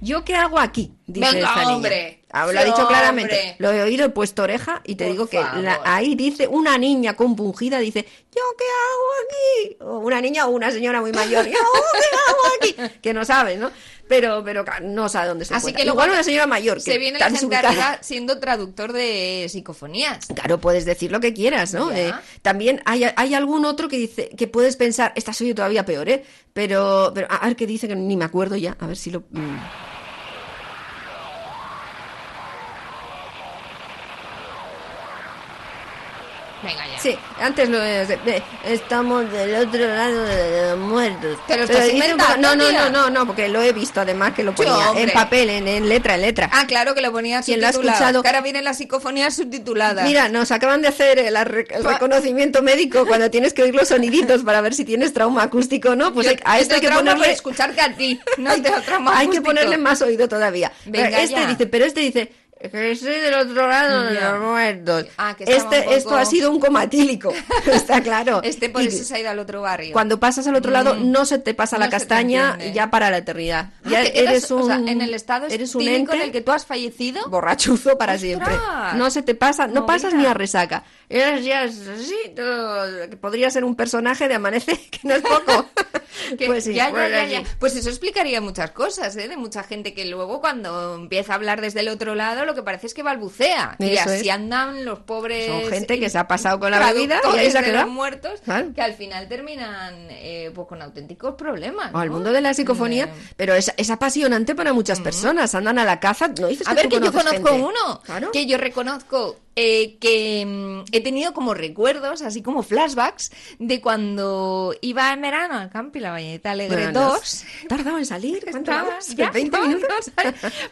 Speaker 4: ¿Yo qué hago aquí? Dice
Speaker 3: Venga,
Speaker 4: esta niña.
Speaker 3: hombre.
Speaker 4: Lo ha dicho claramente.
Speaker 3: hombre.
Speaker 4: Lo he oído, he puesto oreja y te
Speaker 3: Por
Speaker 4: digo que la- ahí dice una niña compungida, dice, ¿yo qué hago aquí? O una niña o una señora muy mayor, ¿yo qué hago aquí? *laughs* Que no sabe, ¿no? Pero, pero no sabe dónde se
Speaker 3: Así
Speaker 4: encuentra.
Speaker 3: que
Speaker 4: Igual una señora mayor que
Speaker 3: se viene
Speaker 4: está
Speaker 3: la gente arriba siendo traductor de psicofonías.
Speaker 4: Claro, puedes decir lo que quieras, ¿no? Eh, también hay, hay algún otro que dice que puedes pensar, esta soy yo todavía peor, ¿eh? Pero, pero a a ver qué dice, que ni me acuerdo ya, a ver si lo... mm.
Speaker 3: Venga ya.
Speaker 4: Sí, antes lo de- estamos del otro lado de los muertos.
Speaker 3: Te lo estás
Speaker 4: dice un poco-
Speaker 3: inventando,
Speaker 4: no, no, no, no, no, porque lo he visto además que lo ponía en papel, en, en letra, en letra.
Speaker 3: Ah, claro que lo ponía
Speaker 4: ¿Quién lo ha
Speaker 3: subtitulado.
Speaker 4: escuchado?
Speaker 3: Que ahora vienen las psicofonías subtituladas.
Speaker 4: Mira, nos acaban de hacer el,
Speaker 3: Pa-
Speaker 4: reconocimiento médico cuando tienes que oír los soniditos para ver si tienes trauma acústico o no. Pues
Speaker 3: Yo-
Speaker 4: hay- a esto hay que ponerle
Speaker 3: escucharte a ti. No tengo trauma *laughs*
Speaker 4: hay que ponerle más oído todavía.
Speaker 3: Venga,
Speaker 4: Pero este
Speaker 3: ya.
Speaker 4: dice, pero este dice que soy del otro lado de
Speaker 3: Ya.
Speaker 4: los muertos.
Speaker 3: Ah, que
Speaker 4: este,
Speaker 3: un
Speaker 4: Esto
Speaker 3: poco-
Speaker 4: ha sido un comatílico, *laughs* está claro.
Speaker 3: Este por
Speaker 4: Y
Speaker 3: eso se ha ido al otro barrio.
Speaker 4: Cuando pasas al otro lado no se te pasa
Speaker 3: Mm. No
Speaker 4: la castaña ya para la eternidad.
Speaker 3: Ah,
Speaker 4: ya eres un
Speaker 3: o sea, en el estado
Speaker 4: eres un ente
Speaker 3: en el que tú has fallecido.
Speaker 4: borrachuzo para
Speaker 3: ¡Ostras!
Speaker 4: siempre. No se te pasa, no
Speaker 3: Movida.
Speaker 4: pasas ni a resaca. Eres ya así, todo- que podría ser un personaje de Amanece, *laughs* que no es poco. *laughs*
Speaker 3: Que-
Speaker 4: pues sí,
Speaker 3: ya, ya, ya. Pues eso explicaría muchas cosas, ¿eh? De mucha gente que luego cuando empieza a hablar desde el otro lado lo que parece es que balbucea. y
Speaker 4: Eso
Speaker 3: así
Speaker 4: es.
Speaker 3: andan los pobres...
Speaker 4: Son gente que se ha pasado con la bebida y ahí se ha
Speaker 3: de
Speaker 4: quedado.
Speaker 3: los muertos
Speaker 4: Claro.
Speaker 3: que al final terminan eh, pues con auténticos problemas.
Speaker 4: O al
Speaker 3: ¿no?
Speaker 4: mundo de la psicofonía,
Speaker 3: Eh,
Speaker 4: pero es, es apasionante para muchas personas. Andan a la caza, no dices
Speaker 3: A
Speaker 4: que
Speaker 3: ver, que yo conozco
Speaker 4: gente.
Speaker 3: uno,
Speaker 4: Claro.
Speaker 3: que yo reconozco eh, que mm, he tenido como recuerdos, así como flashbacks, de cuando iba en verano al campo y la Valleneta Alegre
Speaker 4: Bueno,
Speaker 3: 2.
Speaker 4: Tardaba en salir, ¿cuánto
Speaker 3: ya,
Speaker 4: 20
Speaker 3: estaba-
Speaker 4: minutos.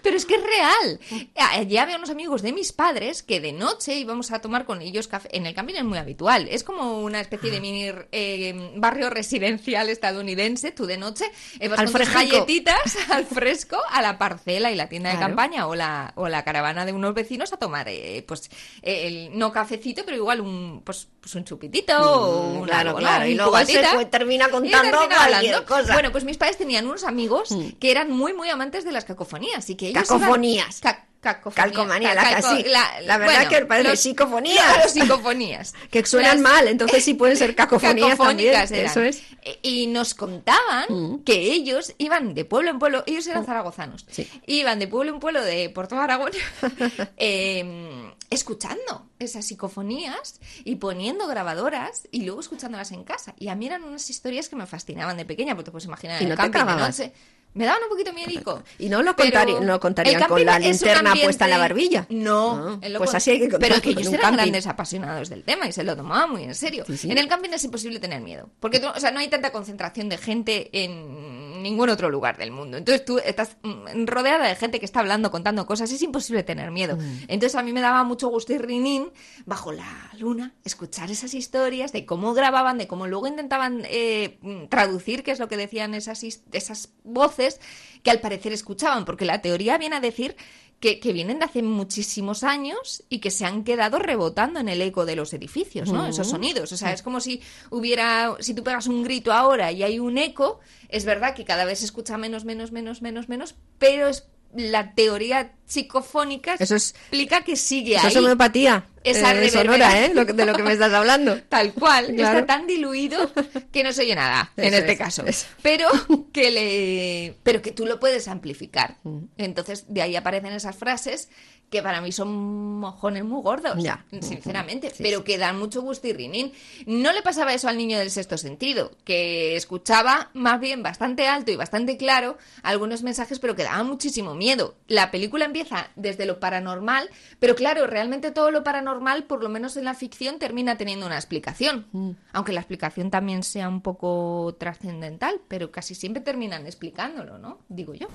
Speaker 3: Pero es que es real. *laughs* Allí había unos amigos de mis padres que de noche íbamos a tomar con ellos café. En el camping es muy habitual. Es como una especie
Speaker 4: Ah.
Speaker 3: de mini eh, barrio residencial estadounidense. Tú de noche eh, vas
Speaker 4: Al
Speaker 3: con tus galletitas *laughs* al fresco a la parcela y la tienda de
Speaker 4: Claro.
Speaker 3: campaña o la, o la caravana de unos vecinos a tomar, eh, pues, el, no cafecito, pero igual un, pues, pues un chupitito o un
Speaker 4: Mm, claro,
Speaker 3: algo, ¿no?
Speaker 4: claro. Y luego pues, termina
Speaker 3: Y
Speaker 4: contando
Speaker 3: termina
Speaker 4: cualquier
Speaker 3: hablando.
Speaker 4: cosa.
Speaker 3: Bueno, pues mis padres tenían unos amigos
Speaker 4: Mm.
Speaker 3: que eran muy, muy amantes de las cacofonías y que ellos
Speaker 4: Cacofonías.
Speaker 3: Ca- Cacofonía.
Speaker 4: Calcomanía, la,
Speaker 3: Calco-
Speaker 4: casi.
Speaker 3: la-
Speaker 4: La, verdad
Speaker 3: bueno,
Speaker 4: que parece
Speaker 3: los-
Speaker 4: psicofonías.
Speaker 3: Claro, psicofonías. *laughs*
Speaker 4: que suenan
Speaker 3: Las-
Speaker 4: mal, entonces sí pueden ser *laughs* cacofonías también. Eso es.
Speaker 3: E- Y nos contaban
Speaker 4: Mm.
Speaker 3: que ellos iban de pueblo en pueblo, ellos eran zaragozanos,
Speaker 4: Sí.
Speaker 3: iban de pueblo en pueblo de Puerto Aragón *laughs* eh, escuchando esas psicofonías y poniendo grabadoras y luego escuchándolas en casa. Y a mí eran unas historias que me fascinaban de pequeña, porque te puedes imaginar
Speaker 4: ¿Y
Speaker 3: en
Speaker 4: no
Speaker 3: el camping de noche. Me daban un poquito miedico.
Speaker 4: Y no lo,
Speaker 3: Pero
Speaker 4: contari- no contarían con la linterna
Speaker 3: ambiente-
Speaker 4: puesta en la barbilla.
Speaker 3: No,
Speaker 4: Ah, pues así hay que
Speaker 3: Pero
Speaker 4: contarlo
Speaker 3: que ellos eran
Speaker 4: camping.
Speaker 3: grandes apasionados del tema y se lo tomaban muy en serio.
Speaker 4: Sí, sí.
Speaker 3: En el camping es imposible tener miedo, porque o sea, no hay tanta concentración de gente en ningún otro lugar del mundo. Entonces tú estás mm, rodeada de gente que está hablando, contando cosas, es imposible tener miedo.
Speaker 4: Mm.
Speaker 3: Entonces a mí me daba mucho gusto y rinín bajo la luna escuchar esas historias de cómo grababan, de cómo luego intentaban eh, mm, traducir qué es lo que decían esas, esas voces que al parecer escuchaban, porque la teoría viene a decir que, que vienen de hace muchísimos años y que se han quedado rebotando en el eco de los edificios, ¿no? Esos sonidos. O sea, es como si hubiera, si tú pegas un grito ahora y hay un eco, es verdad que cada vez se escucha menos, menos, menos, menos, menos, pero es la teoría psicofónica
Speaker 4: Eso es-
Speaker 3: explica que sigue
Speaker 4: Eso
Speaker 3: ahí.
Speaker 4: es homeopatía.
Speaker 3: Esa
Speaker 4: eh, sonora. ¿eh? Lo que- de lo que me estás hablando. *laughs*
Speaker 3: Tal cual,
Speaker 4: Claro.
Speaker 3: está tan diluido que no se oye nada *laughs* en este
Speaker 4: es,
Speaker 3: caso.
Speaker 4: eso.
Speaker 3: Pero *laughs* que le pero que tú lo puedes amplificar.
Speaker 4: Mm.
Speaker 3: Entonces, de ahí aparecen esas frases que para mí son mojones muy gordos,
Speaker 4: Ya.
Speaker 3: sinceramente,
Speaker 4: Sí,
Speaker 3: pero
Speaker 4: sí.
Speaker 3: que dan mucho gusto y rinín. No le pasaba eso al niño del sexto sentido, que escuchaba más bien bastante alto y bastante claro algunos mensajes, pero que daban muchísimo miedo. La película empieza desde lo paranormal, pero claro, realmente todo lo paranormal, por lo menos en la ficción, termina teniendo una explicación.
Speaker 4: Mm.
Speaker 3: Aunque la explicación también sea un poco trascendental, pero casi siempre terminan explicándolo, ¿no? Digo yo.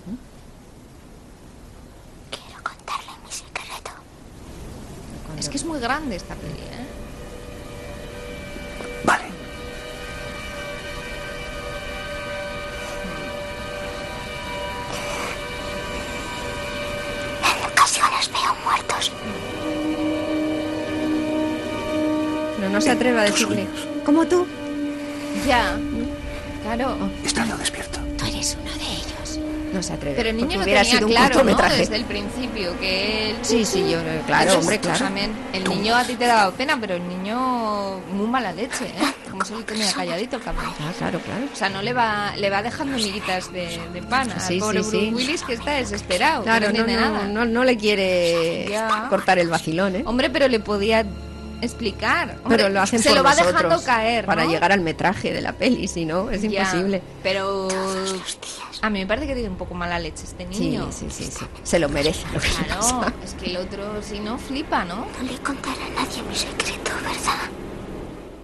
Speaker 9: Quiero contarle mi secreto.
Speaker 3: Es que es muy grande esta peli, ¿eh?
Speaker 8: Vale.
Speaker 9: En ocasiones veo muertos.
Speaker 4: Pero no se atreve a decirle. ¿Cómo tú?
Speaker 3: Ya, claro.
Speaker 8: Estando despierto.
Speaker 9: Tú eres uno de.
Speaker 4: No se atreve.
Speaker 3: Pero el niño lo
Speaker 4: hubiera
Speaker 3: tenía
Speaker 4: sido un
Speaker 3: claro, ¿no?
Speaker 4: cortometraje.
Speaker 3: Desde el principio, que él...
Speaker 4: Sí, sí, yo, eh, claro, hombre, claro.
Speaker 3: El niño a ti te daba pena, pero el niño muy mala leche, ¿eh? Como se lo tenía calladito el cabrón.
Speaker 4: Ah, claro, claro.
Speaker 3: O sea, no le va, le va dejando miguitas de, de pan al
Speaker 4: Sí,
Speaker 3: pobre
Speaker 4: sí.
Speaker 3: Willis que está desesperado,
Speaker 4: Claro,
Speaker 3: no
Speaker 4: no,
Speaker 3: nada.
Speaker 4: no, no le quiere
Speaker 3: Ya.
Speaker 4: cortar el vacilón, ¿eh?
Speaker 3: Hombre, pero le podía explicar. Hombre,
Speaker 4: Pero lo hacen
Speaker 3: se
Speaker 4: por
Speaker 3: lo va dejando caer,
Speaker 4: para
Speaker 3: ¿no?
Speaker 4: llegar al metraje de la peli, si no, es
Speaker 3: Ya,
Speaker 4: imposible.
Speaker 3: Pero a mí me parece que tiene un poco mala leche este
Speaker 4: Sí,
Speaker 3: niño.
Speaker 4: sí, sí, sí. Se lo merece lo que le
Speaker 3: Claro,
Speaker 4: pasa.
Speaker 3: es que el otro, si no, flipa, ¿no?
Speaker 9: No le contaré a nadie mi secreto, ¿verdad?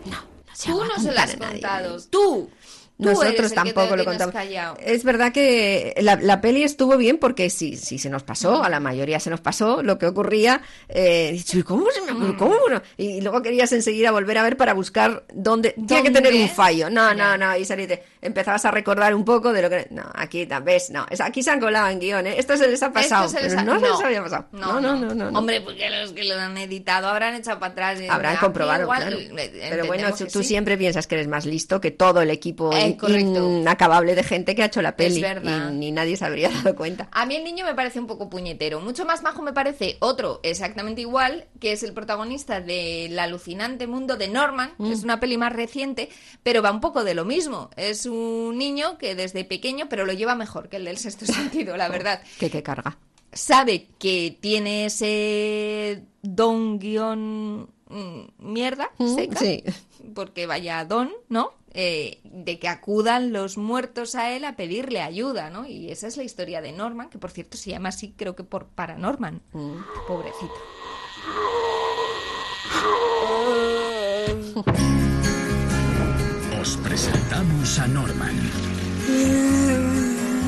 Speaker 9: No, no se
Speaker 3: Tú no se lo has contado. Tú. Tú
Speaker 4: Nosotros tampoco lo contamos. Es verdad que la, la peli estuvo bien porque si, si se nos pasó, a la mayoría se nos pasó lo que ocurría. Eh, dicho, ¿y cómo se me ocurrió? ¿Cómo no? Y luego querías enseguida volver a ver para buscar dónde. Tiene que tener
Speaker 3: ¿Dónde?
Speaker 4: un fallo. No, no, no. Y saliste. Empezabas a recordar un poco de lo que. No, aquí vez. No, es- aquí se han colado en guion. ¿eh? Esto se les ha pasado.
Speaker 3: Esto se les
Speaker 4: pero
Speaker 3: ha-
Speaker 4: no, se les había pasado.
Speaker 3: No,
Speaker 4: No, no, no. no,
Speaker 3: Hombre, porque los que lo han editado habrán echado para atrás. y
Speaker 4: Habrán
Speaker 3: aquí
Speaker 4: comprobado,
Speaker 3: igual,
Speaker 4: claro. Pero bueno, tú,
Speaker 3: sí.
Speaker 4: siempre piensas que eres más listo que todo el equipo
Speaker 3: Eh,
Speaker 4: in- inacabable de gente que ha hecho la peli.
Speaker 3: verdad.
Speaker 4: Y ni nadie se habría dado cuenta.
Speaker 3: A mí el niño me parece un poco puñetero. Mucho más majo me parece otro exactamente igual, que es el protagonista del alucinante mundo de Norman.
Speaker 4: Mm.
Speaker 3: Es una peli más reciente, pero va un poco de lo mismo. Es un niño que desde pequeño, pero lo lleva mejor que el del sexto *laughs* sentido, la verdad.
Speaker 4: Que que carga.
Speaker 3: Sabe que tiene ese don guion mm, mierda
Speaker 4: Mm,
Speaker 3: seca,
Speaker 4: sí.
Speaker 3: porque vaya don, ¿no? Eh, de que acudan los muertos a él a pedirle ayuda, ¿no? Y esa es la historia de Norman, que por cierto se llama así, creo que por Paranorman.
Speaker 4: Mm.
Speaker 3: Pobrecito. *laughs*
Speaker 10: Os presentamos a Norman.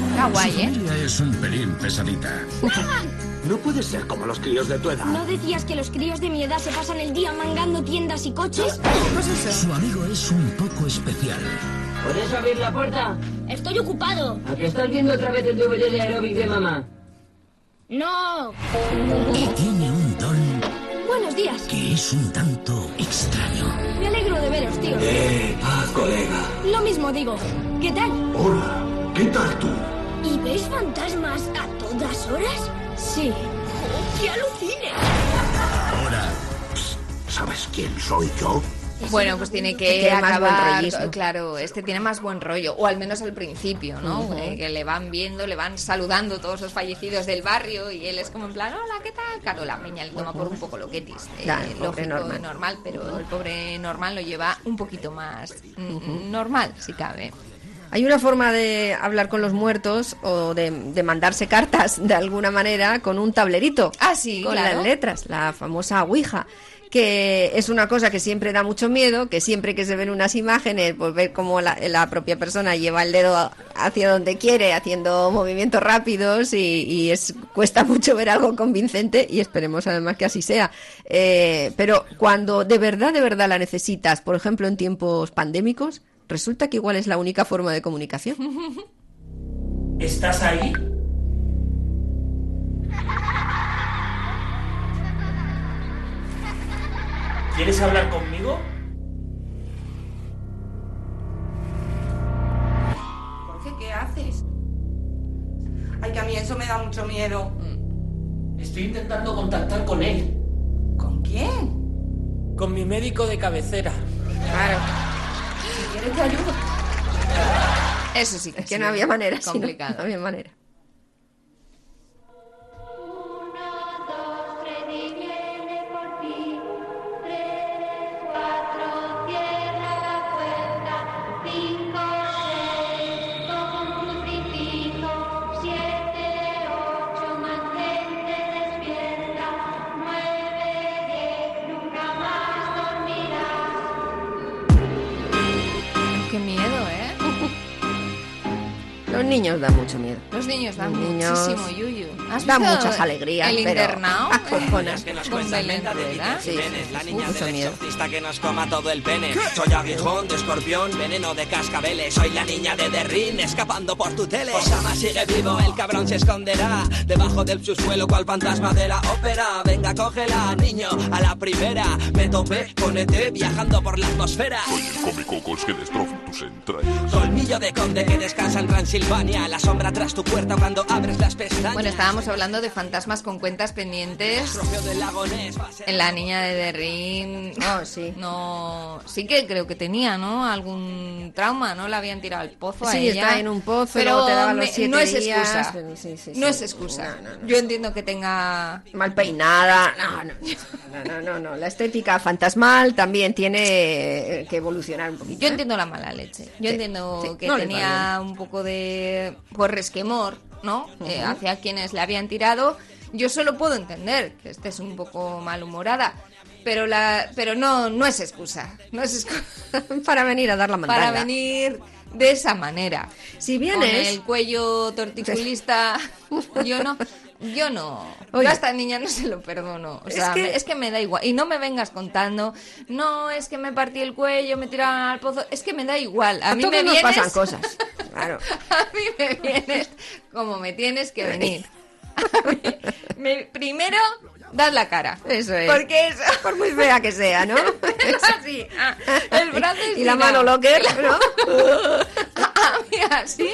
Speaker 3: Está guay,
Speaker 10: Su
Speaker 3: ¿eh?
Speaker 10: es un pelín pesadita.
Speaker 8: No puede ser como los críos de tu edad.
Speaker 11: ¿No decías que los críos de mi edad se pasan el día mangando tiendas y coches?
Speaker 10: Su amigo es un poco especial.
Speaker 12: ¿Puedes abrir la puerta?
Speaker 11: Estoy ocupado.
Speaker 12: ¿A qué estás viendo otra vez el DVD de aeróbic de mamá?
Speaker 11: No.
Speaker 10: Y tiene un
Speaker 11: Buenos días.
Speaker 10: que es un tanto extraño.
Speaker 11: Me alegro de veros, tío.
Speaker 8: Eh, ah, colega.
Speaker 11: Lo mismo digo. ¿Qué tal?
Speaker 8: Hola. ¿Qué tal tú?
Speaker 11: ¿Y veis fantasmas a todas horas? Sí. ¡Qué alucine!
Speaker 8: Ahora, ¿sabes quién soy yo?
Speaker 3: Bueno, pues tiene que
Speaker 4: buen
Speaker 3: acabar, claro, este tiene más buen rollo, o al menos al principio, ¿no? Eh, que le van viendo, le van saludando todos los fallecidos del barrio y él es como en plan, hola, ¿qué tal? Claro, la peña le toma por un poco lo que es
Speaker 4: Claro,
Speaker 3: lógico
Speaker 4: normal.
Speaker 3: normal, pero el pobre normal lo lleva un poquito más mm, normal, si cabe.
Speaker 4: Hay una forma de hablar con los muertos o de, de mandarse cartas de alguna manera con un tablerito.
Speaker 3: Ah, sí,
Speaker 4: Con
Speaker 3: claro.
Speaker 4: las letras, la famosa Ouija. Que es una cosa que siempre da mucho miedo, que siempre que se ven unas imágenes, pues ver cómo la, propia persona lleva el dedo hacia donde quiere, haciendo movimientos rápidos y, y es cuesta mucho ver algo convincente y esperemos además que así sea. Eh, pero cuando de verdad, de verdad la necesitas, por ejemplo en tiempos pandémicos, resulta que igual es la única forma de comunicación.
Speaker 13: ¿Estás ahí? ¿Quieres hablar conmigo?
Speaker 14: Jorge, ¿qué haces? Ay, que a mí eso me da mucho miedo.
Speaker 13: Estoy intentando contactar con él.
Speaker 14: ¿Con quién?
Speaker 13: Con mi médico de cabecera.
Speaker 4: Claro.
Speaker 14: Si quieres te ayudo.
Speaker 3: Eso sí que,
Speaker 4: Es que
Speaker 3: sí,
Speaker 4: no había manera, no,
Speaker 3: complicado.
Speaker 4: no había manera.
Speaker 3: Qué miedo, ¿eh?
Speaker 4: Los niños dan mucho miedo.
Speaker 3: Los niños dan
Speaker 4: Los niños
Speaker 3: muchísimo yuyu. ¿Has
Speaker 4: dan
Speaker 3: visto
Speaker 4: muchas alegrías,
Speaker 3: El
Speaker 4: pero
Speaker 3: internado.
Speaker 4: acojonan.
Speaker 3: Con Belén Rueda.
Speaker 4: Sí,
Speaker 15: La niña
Speaker 4: mucho
Speaker 15: del
Speaker 4: miedo.
Speaker 15: exorcista que nos coma todo el pene. Soy aguijón de escorpión, veneno de cascabeles. Soy la niña de Derrin escapando por tu tele. Osama sigue vivo, el cabrón se esconderá. Debajo del subsuelo, cual fantasma de la ópera. Venga, cógela, niño, a la primera. Me topé con ET viajando por la atmosfera.
Speaker 16: Soy el cocos que destrozo tus entrañas.
Speaker 15: Colmillo de conde que descansa en Transilvania. La sombra tras tu puerta cuando abres las pestañas.
Speaker 3: Bueno, estábamos hablando de fantasmas con cuentas pendientes. En la niña de Derrin.
Speaker 4: No, sí.
Speaker 3: No, sí que creo que tenía, ¿no? Algún trauma, ¿no? La habían tirado al pozo a
Speaker 4: Sí,
Speaker 3: ella.
Speaker 4: está en un pozo,
Speaker 3: pero
Speaker 4: luego te daban los
Speaker 3: me-
Speaker 4: siete
Speaker 3: no es excusa.
Speaker 4: pero sí, sí,
Speaker 3: no
Speaker 4: sí.
Speaker 3: es excusa.
Speaker 4: No, no, no.
Speaker 3: Yo entiendo que tenga
Speaker 4: Mal peinada. No, no, no, no, no, no. La estética fantasmal también tiene eh, que evolucionar un poquito.
Speaker 3: Yo
Speaker 4: ¿eh?
Speaker 3: entiendo la mala leche. Yo
Speaker 4: Sí,
Speaker 3: entiendo
Speaker 4: sí,
Speaker 3: que tenía un poco de pues resquemor, ¿no? Eh, hacia quienes le habían tirado. Yo solo puedo entender que estés un poco malhumorada, pero la pero no no es excusa. No es excusa *laughs*
Speaker 4: Para venir a dar la mandanga.
Speaker 3: para venir de esa manera.
Speaker 4: Si
Speaker 3: Con
Speaker 4: vienes...
Speaker 3: el cuello torticulista, *laughs* yo no, yo no.
Speaker 4: Oye.
Speaker 3: Yo a esta niña no se lo perdono. O
Speaker 4: Es
Speaker 3: sea,
Speaker 4: que-
Speaker 3: me- es que me da igual. Y no me vengas contando, no, es que me partí el cuello, me tiraron al pozo. Es que me da igual. A,
Speaker 4: A
Speaker 3: mí me
Speaker 4: nos
Speaker 3: vienes,
Speaker 4: pasan cosas. Claro. *laughs*
Speaker 3: a mí me vienes como me tienes que venir. *laughs* A mí- me- primero, das la cara.
Speaker 4: Eso es.
Speaker 3: Porque eso... *laughs*
Speaker 4: Por muy fea que sea, ¿no? *laughs*
Speaker 3: así, ah, el brazo
Speaker 4: y la mano locker, ¿no?
Speaker 3: A mí así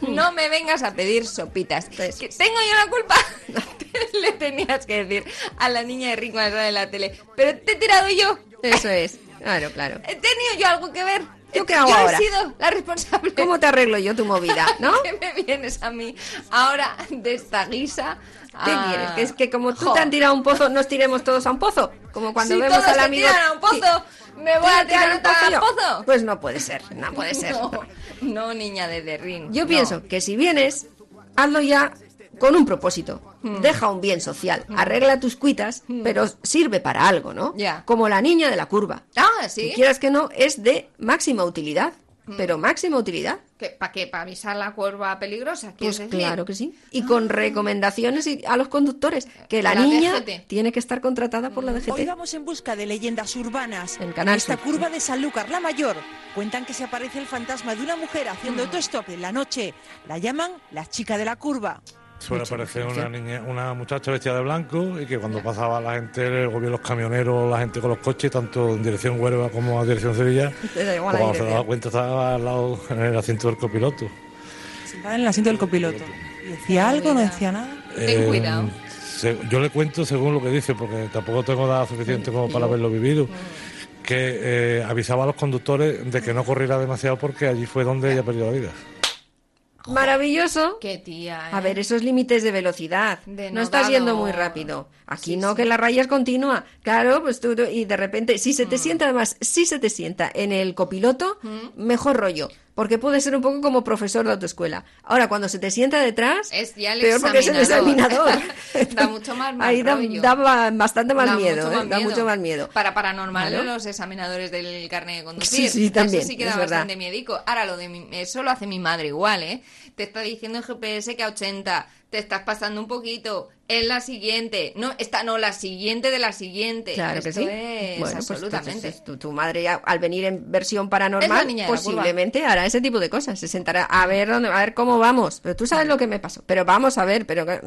Speaker 3: no me vengas a pedir sopitas.
Speaker 4: Pues
Speaker 3: Que tengo yo la culpa. *laughs* Le tenías que decir a la niña de sale en la tele. Pero te he tirado yo.
Speaker 4: Eso es. Claro, claro.
Speaker 3: ¿He tenido yo algo que ver?
Speaker 4: ¿Yo qué hago
Speaker 3: yo
Speaker 4: ahora?
Speaker 3: he sido la responsable.
Speaker 4: ¿Cómo te arreglo yo tu movida, no?
Speaker 3: ¿Qué me vienes a mí ahora de esta guisa?
Speaker 4: ¿Qué
Speaker 3: Ah,
Speaker 4: quieres? ¿Que es que como tú
Speaker 3: jo.
Speaker 4: te han tirado a un pozo, nos tiremos todos a un pozo? Como cuando
Speaker 3: si
Speaker 4: vemos
Speaker 3: todos
Speaker 4: al
Speaker 3: se
Speaker 4: amigo...
Speaker 3: tiran a un pozo, me voy a tirar
Speaker 4: un pozo yo?
Speaker 3: pozo.
Speaker 4: Pues no puede ser, no *laughs* puede ser.
Speaker 3: No, no, niña de Derrin.
Speaker 4: Yo
Speaker 3: no.
Speaker 4: pienso que si vienes, hazlo ya con un propósito.
Speaker 3: Hmm.
Speaker 4: Deja un bien social. Arregla tus cuitas, pero sirve para algo, ¿no?
Speaker 3: Ya.
Speaker 4: Como la niña de la curva.
Speaker 3: Ah, sí.
Speaker 4: Si quieras que no, es de máxima utilidad. Pero máxima utilidad.
Speaker 3: ¿Para qué? ¿Para avisar la curva peligrosa? ¿quieres
Speaker 4: Pues
Speaker 3: decir?
Speaker 4: claro que sí. Y con recomendaciones y- a los conductores. Que la,
Speaker 3: La
Speaker 4: niña
Speaker 3: DGT.
Speaker 4: tiene que estar contratada por la
Speaker 17: Hoy
Speaker 4: DGT.
Speaker 17: vamos en busca de leyendas urbanas.
Speaker 4: En Canal
Speaker 17: esta
Speaker 4: Sur.
Speaker 17: curva de Sanlúcar, la mayor, cuentan que se aparece el fantasma de una mujer
Speaker 4: Mm.
Speaker 17: haciendo autostop en la noche. La llaman la chica de la curva.
Speaker 18: Suele aparecer una niña, una muchacha vestida de blanco y que cuando pasaba la gente, luego vio los camioneros, la gente con los coches, tanto en dirección Huelva como en dirección Sevilla, *laughs* pues cuando se daba cuenta estaba al lado en el asiento del copiloto.
Speaker 17: Sentada en el asiento del copiloto. ¿Y decía algo? ¿No decía nada?
Speaker 18: Eh, se- yo le cuento según lo que dice, porque tampoco tengo edad suficiente como para haberlo vivido, que eh, avisaba a los conductores de que no corriera demasiado porque allí fue donde ella perdió la vida.
Speaker 4: Maravilloso.
Speaker 3: Qué tía, ¿eh?
Speaker 4: A ver, esos límites de velocidad.
Speaker 3: De
Speaker 4: no estás
Speaker 3: nodado.
Speaker 4: yendo muy rápido. Aquí no, que la raya es continua. Claro, pues tú, tú- y de repente, si
Speaker 3: Mm.
Speaker 4: se te sienta, además, si se te sienta en el copiloto, mejor rollo. Porque puede ser un poco como profesor de autoescuela. Ahora, cuando se te sienta detrás,
Speaker 3: Es ya el
Speaker 4: peor porque es el
Speaker 3: examinador.
Speaker 4: examinador. *laughs*
Speaker 3: da mucho más mal
Speaker 4: Ahí da, da bastante más
Speaker 3: Da
Speaker 4: miedo,
Speaker 3: mucho
Speaker 4: ¿eh?
Speaker 3: más
Speaker 4: da
Speaker 3: miedo.
Speaker 4: mucho más miedo.
Speaker 3: Para paranormal los examinadores del carnet de conducir.
Speaker 4: Sí, sí, también,
Speaker 3: Eso sí que da
Speaker 4: es verdad.
Speaker 3: bastante miedico. Ahora, lo de mi- eso lo hace mi madre igual, ¿eh? Te está diciendo el GPS que a 80, te estás pasando un poquito, es la siguiente. No, esta no, la siguiente de la siguiente.
Speaker 4: Claro que sí.
Speaker 3: es
Speaker 4: Bueno, pues,
Speaker 3: absolutamente.
Speaker 4: entonces, tu, tu madre ya, al venir en versión paranormal,
Speaker 3: curva.
Speaker 4: posiblemente hará ese tipo de cosas. Se sentará a ver dónde, a ver cómo vamos. Pero tú sabes lo que me pasó. Pero vamos a ver, pero que-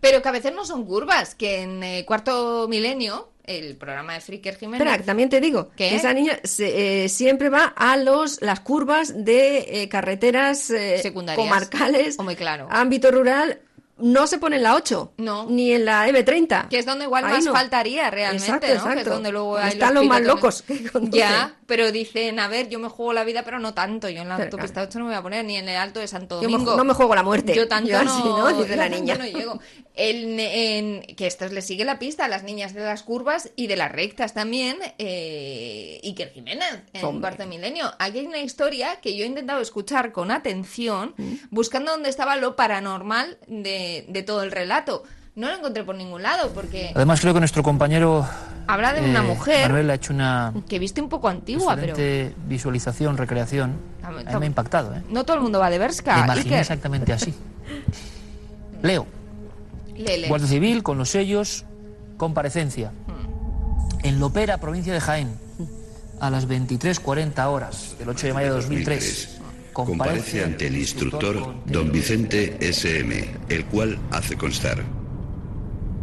Speaker 3: Pero que a veces no son curvas, que en eh, cuarto milenio, el programa de Fricker Jiménez...
Speaker 4: También te digo que esa niña se- eh, siempre va a los las curvas de eh, carreteras eh,
Speaker 3: Secundarias.
Speaker 4: comarcales,
Speaker 3: O muy claro.
Speaker 4: ámbito rural. No se pone en la 8,
Speaker 3: No.
Speaker 4: ni en la M30.
Speaker 3: Que es donde igual
Speaker 4: Ahí
Speaker 3: más
Speaker 4: no.
Speaker 3: faltaría realmente,
Speaker 4: Exacto,
Speaker 3: ¿no? Que es
Speaker 4: exacto.
Speaker 3: donde luego hay
Speaker 4: Están los más locos que conducen.
Speaker 3: Ya, pero dicen, a ver, yo me juego la vida, pero no tanto. Yo en la
Speaker 4: Pero,
Speaker 3: autopista 8 no me voy a poner, ni en el Alto de Santo
Speaker 4: Yo me
Speaker 3: Domingo.
Speaker 4: no me juego la muerte.
Speaker 3: Yo tanto
Speaker 4: Yo así, ¿no? Dice la niña.
Speaker 3: no llego. En, en- que esto le sigue la pista a las niñas de las curvas y de las rectas también. Eh, Iker Jiménez, en
Speaker 4: Hombre.
Speaker 3: Cuarto Milenio. Aquí hay una historia que yo he intentado escuchar con atención,
Speaker 4: Mm.
Speaker 3: buscando dónde estaba lo paranormal de, de todo el relato. No lo encontré por ningún lado, porque
Speaker 19: Además, creo que nuestro compañero
Speaker 3: habla de una
Speaker 19: eh,
Speaker 3: mujer
Speaker 19: Manuel ha hecho una
Speaker 3: que viste un poco antigua, pero
Speaker 19: visualización, recreación.
Speaker 3: Tam-
Speaker 19: A mí me ha impactado, ¿eh?
Speaker 3: no todo el mundo va de Berska.
Speaker 19: imaginé exactamente así. *laughs* Leo,
Speaker 3: Lele.
Speaker 19: Guardia Civil con los sellos, comparecencia. En Lopera, provincia de Jaén, a las 23.40 horas del 8 de mayo de 2003.
Speaker 20: Comparece ante el instructor don Vicente SM, el cual hace constar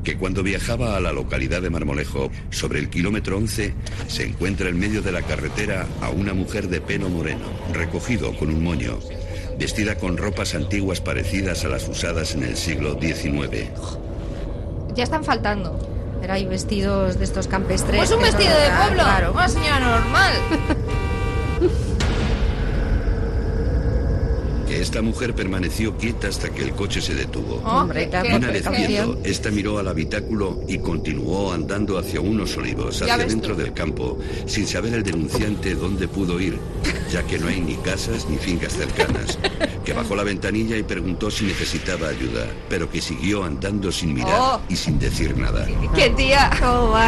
Speaker 20: que cuando viajaba a la localidad de Marmolejo, sobre el kilómetro 11, se encuentra en medio de la carretera a una mujer de pelo moreno, recogido con un moño, vestida con ropas antiguas parecidas a las usadas en el siglo XIX.
Speaker 3: Ya están faltando.
Speaker 4: Pero hay vestidos de estos campestres.
Speaker 3: Pues un vestido de pueblo.
Speaker 4: Claro.
Speaker 3: Una señora normal. *laughs*
Speaker 20: esta mujer permaneció quieta hasta que el coche se detuvo.
Speaker 3: Oh, Hombre,
Speaker 20: una vez viendo, esta miró al habitáculo y continuó andando hacia unos olivos, hacia dentro
Speaker 3: tú.
Speaker 20: del campo, sin saber el denunciante dónde pudo ir, ya que no hay ni casas ni fincas cercanas. Que bajó la ventanilla y preguntó si necesitaba ayuda, pero que siguió andando sin mirar
Speaker 3: Oh.
Speaker 20: y sin decir nada.
Speaker 3: ¡Qué tía!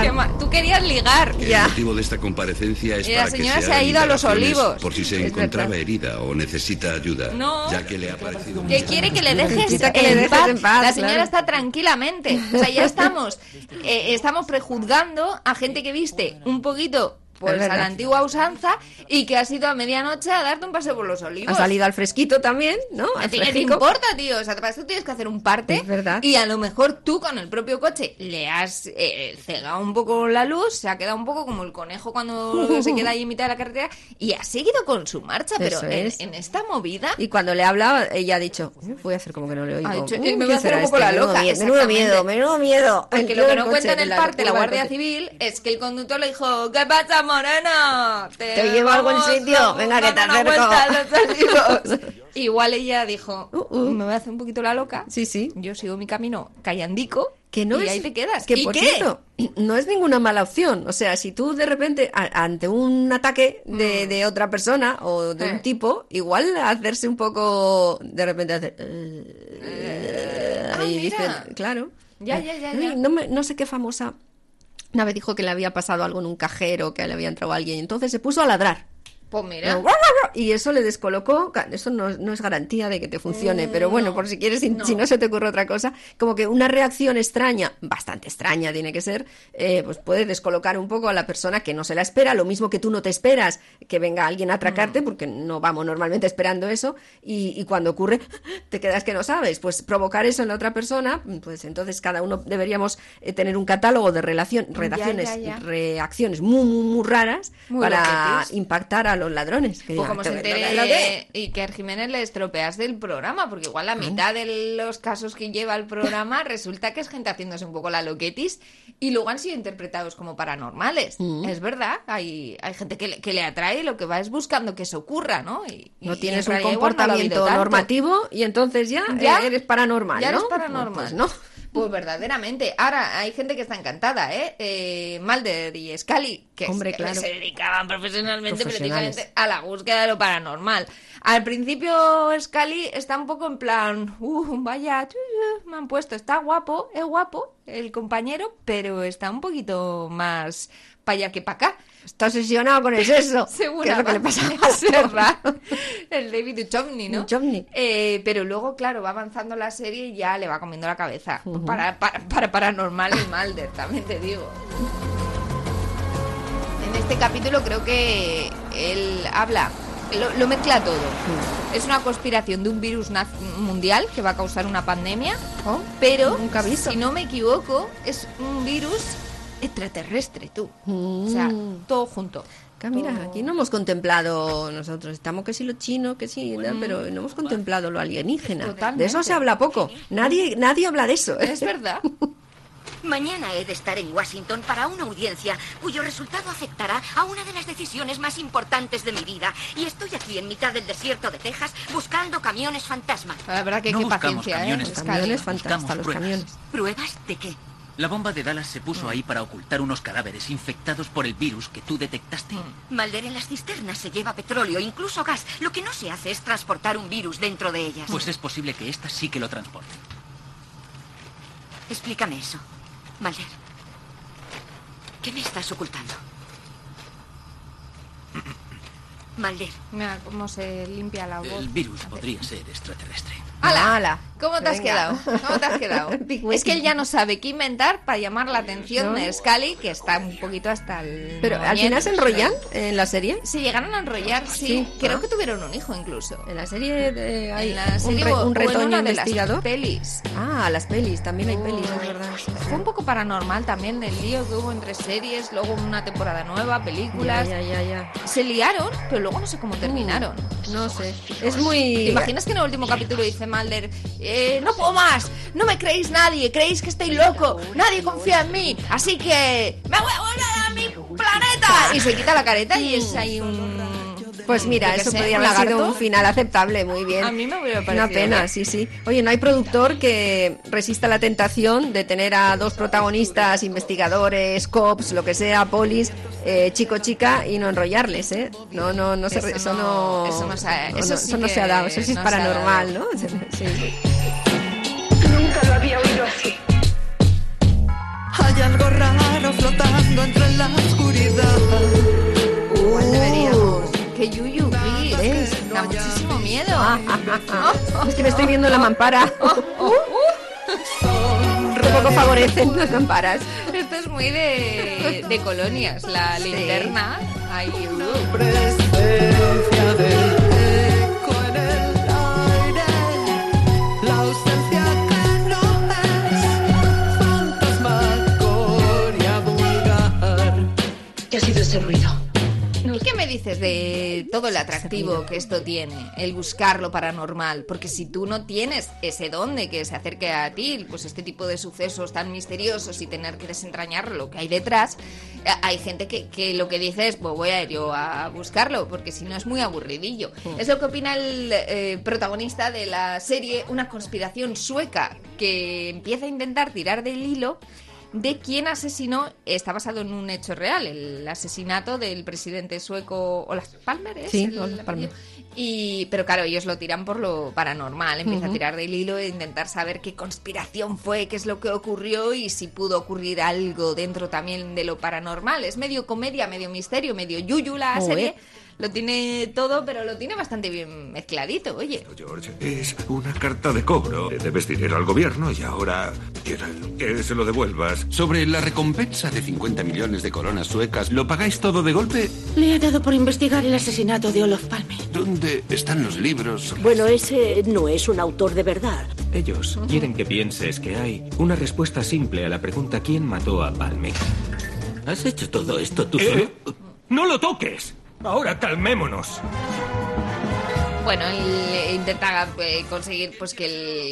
Speaker 3: Qué ma- Tú querías ligar.
Speaker 20: El motivo de esta comparecencia es
Speaker 3: Y la
Speaker 20: para que
Speaker 3: señora
Speaker 20: se
Speaker 3: se ha ido a los olivos.
Speaker 20: Por si se
Speaker 3: Es
Speaker 20: encontraba
Speaker 3: verdad.
Speaker 20: herida o necesita ayuda,
Speaker 3: No.
Speaker 20: Ya que le ha parecido
Speaker 3: Que quiere que le dejes,
Speaker 4: que le
Speaker 3: en,
Speaker 4: dejes
Speaker 3: paz.
Speaker 4: en paz,
Speaker 3: La señora
Speaker 4: claro.
Speaker 3: está tranquilamente. O sea, ya estamos, eh, estamos prejuzgando a gente que viste un poquito pues
Speaker 4: Es
Speaker 3: a la antigua usanza y que has ido a medianoche a darte un paseo por los
Speaker 4: Ha
Speaker 3: olivos.
Speaker 4: salido al fresquito también, ¿no?
Speaker 3: ¿A ti qué te importa, tío? O sea, para eso tienes que hacer un parte.
Speaker 4: Es verdad.
Speaker 3: Y a lo mejor tú con el propio coche le has eh, cegado un poco la luz, se ha quedado un poco como el conejo cuando *laughs* se queda ahí en mitad de la carretera y ha seguido con su marcha, pero en, en esta movida...
Speaker 4: Y cuando le hablaba, ella ha dicho, voy a hacer como que no le oigo.
Speaker 3: Ha dicho, me
Speaker 4: ¿qué
Speaker 3: voy a hacer un poco
Speaker 4: este?
Speaker 3: la loca,
Speaker 4: Menudo miedo, menudo miedo.
Speaker 3: Porque lo que no cuenta en el parte la Guardia. Civil es que el conductor le dijo, ¿qué pasa, morena?
Speaker 4: Te llevo a algún sitio, venga, que te acerco".
Speaker 3: vuelta a los *laughs* olivos". Igual ella dijo,
Speaker 4: Uh,
Speaker 3: me voy a hacer un poquito la loca.
Speaker 4: Sí, sí.
Speaker 3: Yo sigo mi camino callandico
Speaker 4: Que no
Speaker 3: y
Speaker 4: es,
Speaker 3: ahí te quedas.
Speaker 4: Que
Speaker 3: ¿Y
Speaker 4: por
Speaker 3: qué?
Speaker 4: cierto, no es ninguna mala opción. O sea, si tú de repente, a- ante un ataque de, de otra persona o de
Speaker 3: Mm. Eh.
Speaker 4: un tipo, igual hacerse un poco, de repente hacer... eh,
Speaker 3: ah,
Speaker 4: y
Speaker 3: mira.
Speaker 4: dice, claro.
Speaker 3: Ya, ya, ya, ya.
Speaker 4: No, me- no sé qué famosa. Una vez dijo que le había pasado algo en un cajero, que le había entrado alguien. Entonces se puso a ladrar.
Speaker 3: Pues mira.
Speaker 4: Y eso le descolocó, eso no, no es garantía de que te funcione,
Speaker 3: Mm,
Speaker 4: pero bueno,
Speaker 3: no,
Speaker 4: por si quieres, si
Speaker 3: no.
Speaker 4: si no se te ocurre otra cosa, como que una reacción extraña, bastante extraña tiene que ser, eh, pues puede descolocar un poco a la persona que no se la espera, lo mismo que tú no te esperas que venga alguien a atracarte,
Speaker 3: Mm.
Speaker 4: porque no vamos normalmente esperando eso, y, y cuando ocurre, *laughs* te quedas que no sabes, pues provocar eso en la otra persona, pues entonces cada uno deberíamos eh, tener un catálogo de relación, redacciones,
Speaker 3: ya, ya.
Speaker 4: reacciones muy, muy, muy raras
Speaker 3: Muy
Speaker 4: para
Speaker 3: loquetis.
Speaker 4: impactar a a los ladrones. Que
Speaker 3: Pues como se
Speaker 4: "Lo que-
Speaker 3: entere
Speaker 4: lo que-
Speaker 3: y que a Jiménez le estropeas del programa, porque igual la mitad de los casos que lleva el programa *laughs* resulta que es gente haciéndose un poco la loquetis y luego han sido interpretados como paranormales.
Speaker 4: Mm.
Speaker 3: Es verdad, hay, hay gente que le, que le atrae y lo que va es buscando que eso ocurra, ¿no? Y,
Speaker 4: No tienes
Speaker 3: en
Speaker 4: un
Speaker 3: no
Speaker 4: comportamiento normativo y entonces ya,
Speaker 3: Ya,
Speaker 4: eh, eres paranormal,
Speaker 3: ya
Speaker 4: ¿no?
Speaker 3: eres paranormal.
Speaker 4: Pues no.
Speaker 3: Pues verdaderamente. Ahora, hay gente que está encantada, ¿eh? Eh, Mulder y Scully, que,
Speaker 4: Hombre,
Speaker 3: se,
Speaker 4: claro.
Speaker 3: se dedicaban profesionalmente prácticamente a la búsqueda de lo paranormal. Al principio, Scully está un poco en plan, uh, vaya, me han puesto, está guapo, es guapo el compañero, pero está un poquito más para allá que para acá.
Speaker 4: Está obsesionado con el sexo.
Speaker 3: Seguro. *laughs*
Speaker 4: que es lo que le pasa
Speaker 3: Es *laughs* raro. El David Duchovny, ¿no?
Speaker 4: Duchovny.
Speaker 3: Eh, pero luego, claro, va avanzando la serie y ya le va comiendo la cabeza. para, para, para paranormal y Mulder, también te digo. En este capítulo creo que él habla, lo, lo mezcla todo. Es una conspiración de un virus naz- mundial que va a causar una pandemia, pero,
Speaker 4: nunca visto.
Speaker 3: si no me equivoco, es un virus extraterrestre, tú. O sea, todo junto.
Speaker 4: Que mira, aquí no hemos contemplado nosotros, estamos que si lo chino, que sí, ¿no? pero no hemos contemplado lo alienígena.
Speaker 3: Totalmente.
Speaker 4: De eso se habla poco. Nadie, nadie habla de eso. ¿eh?
Speaker 3: Es verdad. *laughs*
Speaker 21: Mañana he de estar en Washington para una audiencia cuyo resultado afectará a una de las decisiones más importantes de mi vida. Y estoy aquí en mitad del desierto de Texas buscando camiones fantasma.
Speaker 3: La verdad que
Speaker 22: No
Speaker 3: qué paciencia,
Speaker 22: camiones,
Speaker 3: ¿eh?
Speaker 4: Camiones los
Speaker 22: pruebas.
Speaker 4: camiones.
Speaker 21: ¿Pruebas de qué?
Speaker 22: La bomba de Dallas se puso ahí para ocultar unos cadáveres infectados por el virus que tú detectaste.
Speaker 21: Malder en las cisternas se lleva petróleo, incluso gas. Lo que no se hace es transportar un virus dentro de ellas.
Speaker 22: Pues es posible que esta sí que lo transporte.
Speaker 21: Explícame eso, Malder. ¿Qué me estás ocultando? *coughs* Malder.
Speaker 3: Mira cómo se limpia la voz.
Speaker 22: El virus podría ser extraterrestre.
Speaker 3: ¡Hala!
Speaker 4: ¡Hala!
Speaker 3: ¿Cómo te has
Speaker 4: Venga.
Speaker 3: quedado? ¿Cómo te has quedado? *laughs* es que él ya no sabe qué inventar para llamar la atención
Speaker 4: No.
Speaker 3: de Scully, que está un poquito hasta el.
Speaker 4: Pero al final se enrollan en la serie.
Speaker 3: Se llegaron a enrollar, sí.
Speaker 4: Sí.
Speaker 3: Creo
Speaker 4: Ah.
Speaker 3: que tuvieron un hijo incluso.
Speaker 4: En la serie de- hay
Speaker 3: En la serie
Speaker 4: un, re- un
Speaker 3: en
Speaker 4: retoño
Speaker 3: una de las
Speaker 4: investigador.
Speaker 3: pelis.
Speaker 4: Ah, las pelis, también hay pelis, es verdad.
Speaker 3: Fue un poco paranormal también el lío que hubo entre series, luego una temporada nueva, películas.
Speaker 4: Ya, ya, ya, ya.
Speaker 3: Se liaron, pero luego no sé cómo terminaron.
Speaker 4: No sé. Es muy.
Speaker 3: ¿Te imaginas que en el último capítulo dice Mulder, eh, no puedo más, no me creéis nadie, creéis que estoy loco, nadie confía en mí, así que me voy a volver a mi planeta? Y se quita la careta y es ahí un...
Speaker 4: Pues mira, eso podría haber sido un final aceptable, muy bien.
Speaker 3: A mí me hubiera
Speaker 4: Una
Speaker 3: parecido
Speaker 4: pena,
Speaker 3: bien.
Speaker 4: sí, sí. Oye, no hay productor que resista la tentación de tener a dos protagonistas, investigadores, cops, lo que sea, polis, eh, chico, chica, y no enrollarles, ¿eh? No, no, no se
Speaker 3: Eso
Speaker 4: eso
Speaker 3: no-
Speaker 4: no,
Speaker 3: eso no se ha-
Speaker 4: no,
Speaker 3: eso
Speaker 4: no,
Speaker 3: sí
Speaker 4: eso no
Speaker 3: que
Speaker 4: se ha dado, eso sí es paranormal. ¿no? *laughs* Sí.
Speaker 23: Nunca lo había oído así.
Speaker 24: Hay algo raro flotando entre la oscuridad.
Speaker 3: Igual deberíamos. Que Yuyu, Gris, da muchísimo miedo. *laughs*
Speaker 4: Es que me estoy viendo la mampara. *laughs* Que poco favorecen las mamparas.
Speaker 3: Esto es muy de, de colonias, la linterna. Uh.
Speaker 23: Ese ruido?
Speaker 3: ¿Y qué me dices de todo el atractivo que esto tiene? El buscar lo paranormal. Porque si tú no tienes ese don de que se acerque a ti, pues este tipo de sucesos tan misteriosos y tener que desentrañar lo que hay detrás, eh, hay gente que, que lo que dice es, pues voy a ir yo a buscarlo, porque si no es muy aburridillo. Es lo que opina el eh, protagonista de la serie Una conspiración sueca, que empieza a intentar tirar del hilo de quién asesinó, está basado en un hecho real, el asesinato del presidente sueco Olaf Palmer, ¿es?
Speaker 4: Sí,
Speaker 3: el
Speaker 4: Olof Palmer.
Speaker 3: Y, pero claro, ellos lo tiran por lo paranormal, empieza a tirar del hilo e intentar saber qué conspiración fue, qué es lo que ocurrió y si pudo ocurrir algo dentro también de lo paranormal. Es medio comedia, medio misterio, medio yuyu la serie. Lo tiene todo, pero lo tiene bastante bien mezcladito, oye.
Speaker 8: George, es una carta de cobro. Le debes dinero al gobierno y ahora quieren que se lo devuelvas.
Speaker 25: Sobre la recompensa de 50 millones de coronas suecas, ¿lo pagáis todo de golpe?
Speaker 23: Le ha dado por investigar el asesinato de Olof Palme.
Speaker 25: ¿Dónde están los libros?
Speaker 26: Bueno, ese no es un autor de verdad.
Speaker 27: Ellos quieren que pienses que hay una respuesta simple a la pregunta ¿quién mató a Palme? ¿Has hecho todo esto tú solo?
Speaker 25: ¡No lo toques!
Speaker 8: Ahora calmémonos.
Speaker 3: Bueno, él intenta eh, conseguir pues que,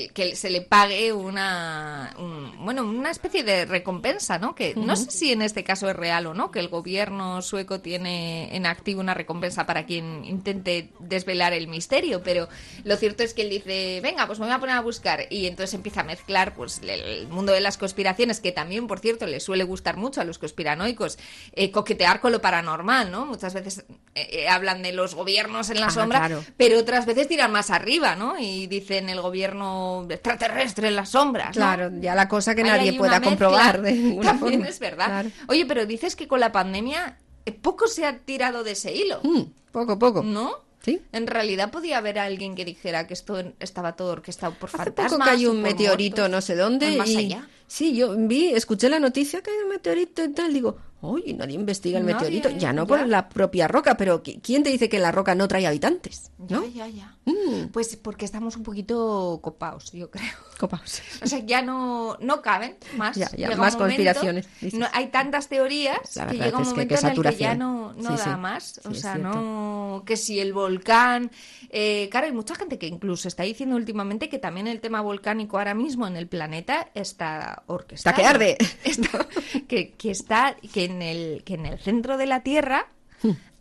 Speaker 3: el- que se le pague una un- bueno una especie de recompensa, ¿no? Que no sé si en este caso es real o no, que el gobierno sueco tiene en activo una recompensa para quien intente desvelar el misterio, pero lo cierto es que él dice, venga, pues me voy a poner a buscar y entonces empieza a mezclar pues el- mundo de las conspiraciones, que también, por cierto, le suele gustar mucho a los conspiranoicos, eh, coquetear con lo paranormal, ¿no? Muchas veces eh, eh, hablan de los gobiernos en la
Speaker 4: Ah,
Speaker 3: sombra,
Speaker 4: claro.
Speaker 3: pero otras veces tiran más arriba, ¿no? Y dicen el gobierno extraterrestre en las sombras, ¿no?
Speaker 4: Claro, ya la cosa que
Speaker 3: Ahí
Speaker 4: nadie
Speaker 3: hay
Speaker 4: pueda comprobar de *laughs*
Speaker 3: También
Speaker 4: forma.
Speaker 3: es verdad.
Speaker 4: Claro.
Speaker 3: Oye, pero dices que con la pandemia eh, poco se ha tirado de ese hilo.
Speaker 4: Mm, poco, poco.
Speaker 3: ¿No?
Speaker 4: Sí.
Speaker 3: En realidad podía haber alguien que dijera que esto estaba todo orquestado por
Speaker 4: Hace
Speaker 3: fantasmas.
Speaker 4: poco cayó
Speaker 3: o
Speaker 4: un meteorito
Speaker 3: muertos,
Speaker 4: no sé dónde.
Speaker 3: más
Speaker 4: y...
Speaker 3: allá.
Speaker 4: Sí, yo vi, escuché la noticia que hay un meteorito y tal. Digo, oye, nadie investiga el
Speaker 3: Nadie,
Speaker 4: meteorito. Ya no
Speaker 3: ya.
Speaker 4: por la propia roca, pero ¿qui- ¿quién te dice que la roca no trae habitantes? ¿No?
Speaker 3: Ya, ya, ya.
Speaker 4: Mm,
Speaker 3: Pues porque estamos un poquito copaos, yo creo. O sea, ya no, no caben más.
Speaker 4: Ya, ya, más
Speaker 3: momento-
Speaker 4: conspiraciones,
Speaker 3: no- hay tantas teorías que llega un
Speaker 4: que
Speaker 3: momento en el que ya no, no
Speaker 4: Sí,
Speaker 3: da
Speaker 4: sí.
Speaker 3: más. O
Speaker 4: Sí,
Speaker 3: sea, no. Que si el volcán. eh, claro, hay mucha gente que incluso está diciendo últimamente que también el tema volcánico ahora mismo en el planeta está orquestado.
Speaker 4: Está que arde. *laughs*
Speaker 3: Está- que, que está. Que en, el, que en el centro de la Tierra.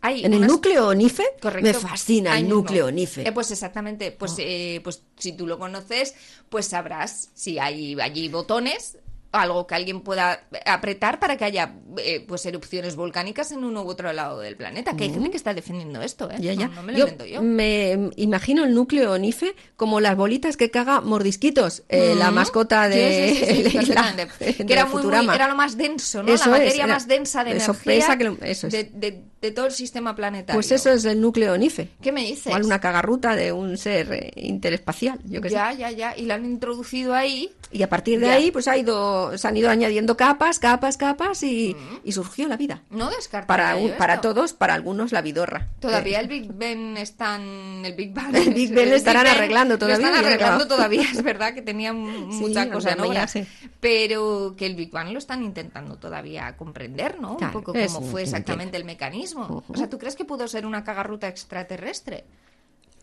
Speaker 3: Hay.
Speaker 4: ¿En el núcleo ONIFE?
Speaker 3: Correcto.
Speaker 4: Me fascina
Speaker 3: Ahí
Speaker 4: el
Speaker 3: mismo.
Speaker 4: núcleo ONIFE.
Speaker 3: Eh, pues exactamente, pues, eh, pues si tú lo conoces, pues sabrás si hay allí botones, algo que alguien pueda apretar para que haya eh, pues erupciones volcánicas en uno u otro lado del planeta. Que hay
Speaker 4: Mm.
Speaker 3: gente que está defendiendo esto, ¿eh?
Speaker 4: Ya, ya.
Speaker 3: No, no me lo
Speaker 4: yo
Speaker 3: invento yo.
Speaker 4: me imagino el núcleo ONIFE como las bolitas que caga mordisquitos, eh, la
Speaker 3: Mm.
Speaker 4: mascota de,
Speaker 3: Sí, sí, sí, sí, *laughs*
Speaker 4: de la- de
Speaker 3: que era, muy, muy-
Speaker 4: Futurama.
Speaker 3: era lo más denso, ¿no?
Speaker 4: Eso
Speaker 3: la
Speaker 4: es,
Speaker 3: materia
Speaker 4: era-
Speaker 3: más densa de
Speaker 4: eso
Speaker 3: energía
Speaker 4: pesa que lo- eso es.
Speaker 3: de, de- de todo el sistema planetario.
Speaker 4: Pues eso es el núcleo ONIFE.
Speaker 3: ¿Qué me dices?
Speaker 4: Igual una cagarruta de un ser eh, interespacial, yo qué sé.
Speaker 3: Ya, ya, ya. Y lo han introducido ahí.
Speaker 4: Y a partir de
Speaker 3: Ya.
Speaker 4: ahí, pues ha ido, se han ido añadiendo capas, capas, capas y, y surgió la vida.
Speaker 3: No descartaría
Speaker 4: Para, un- para todos, para algunos la vidorra.
Speaker 3: Todavía
Speaker 4: Eh,
Speaker 3: el Big Ben están el Big Bang *laughs*
Speaker 4: El Big Ben lo estarán
Speaker 3: Ben
Speaker 4: arreglando todavía,
Speaker 3: lo están arreglando todavía es verdad que tenía *laughs* mucha
Speaker 4: Sí,
Speaker 3: cosa en
Speaker 4: andamiaje.
Speaker 3: obra pero que el Big Bang lo están intentando todavía comprender no
Speaker 4: Claro,
Speaker 3: un poco cómo fue
Speaker 4: no
Speaker 3: exactamente el mecanismo o sea tú crees que pudo ser una cagarruta extraterrestre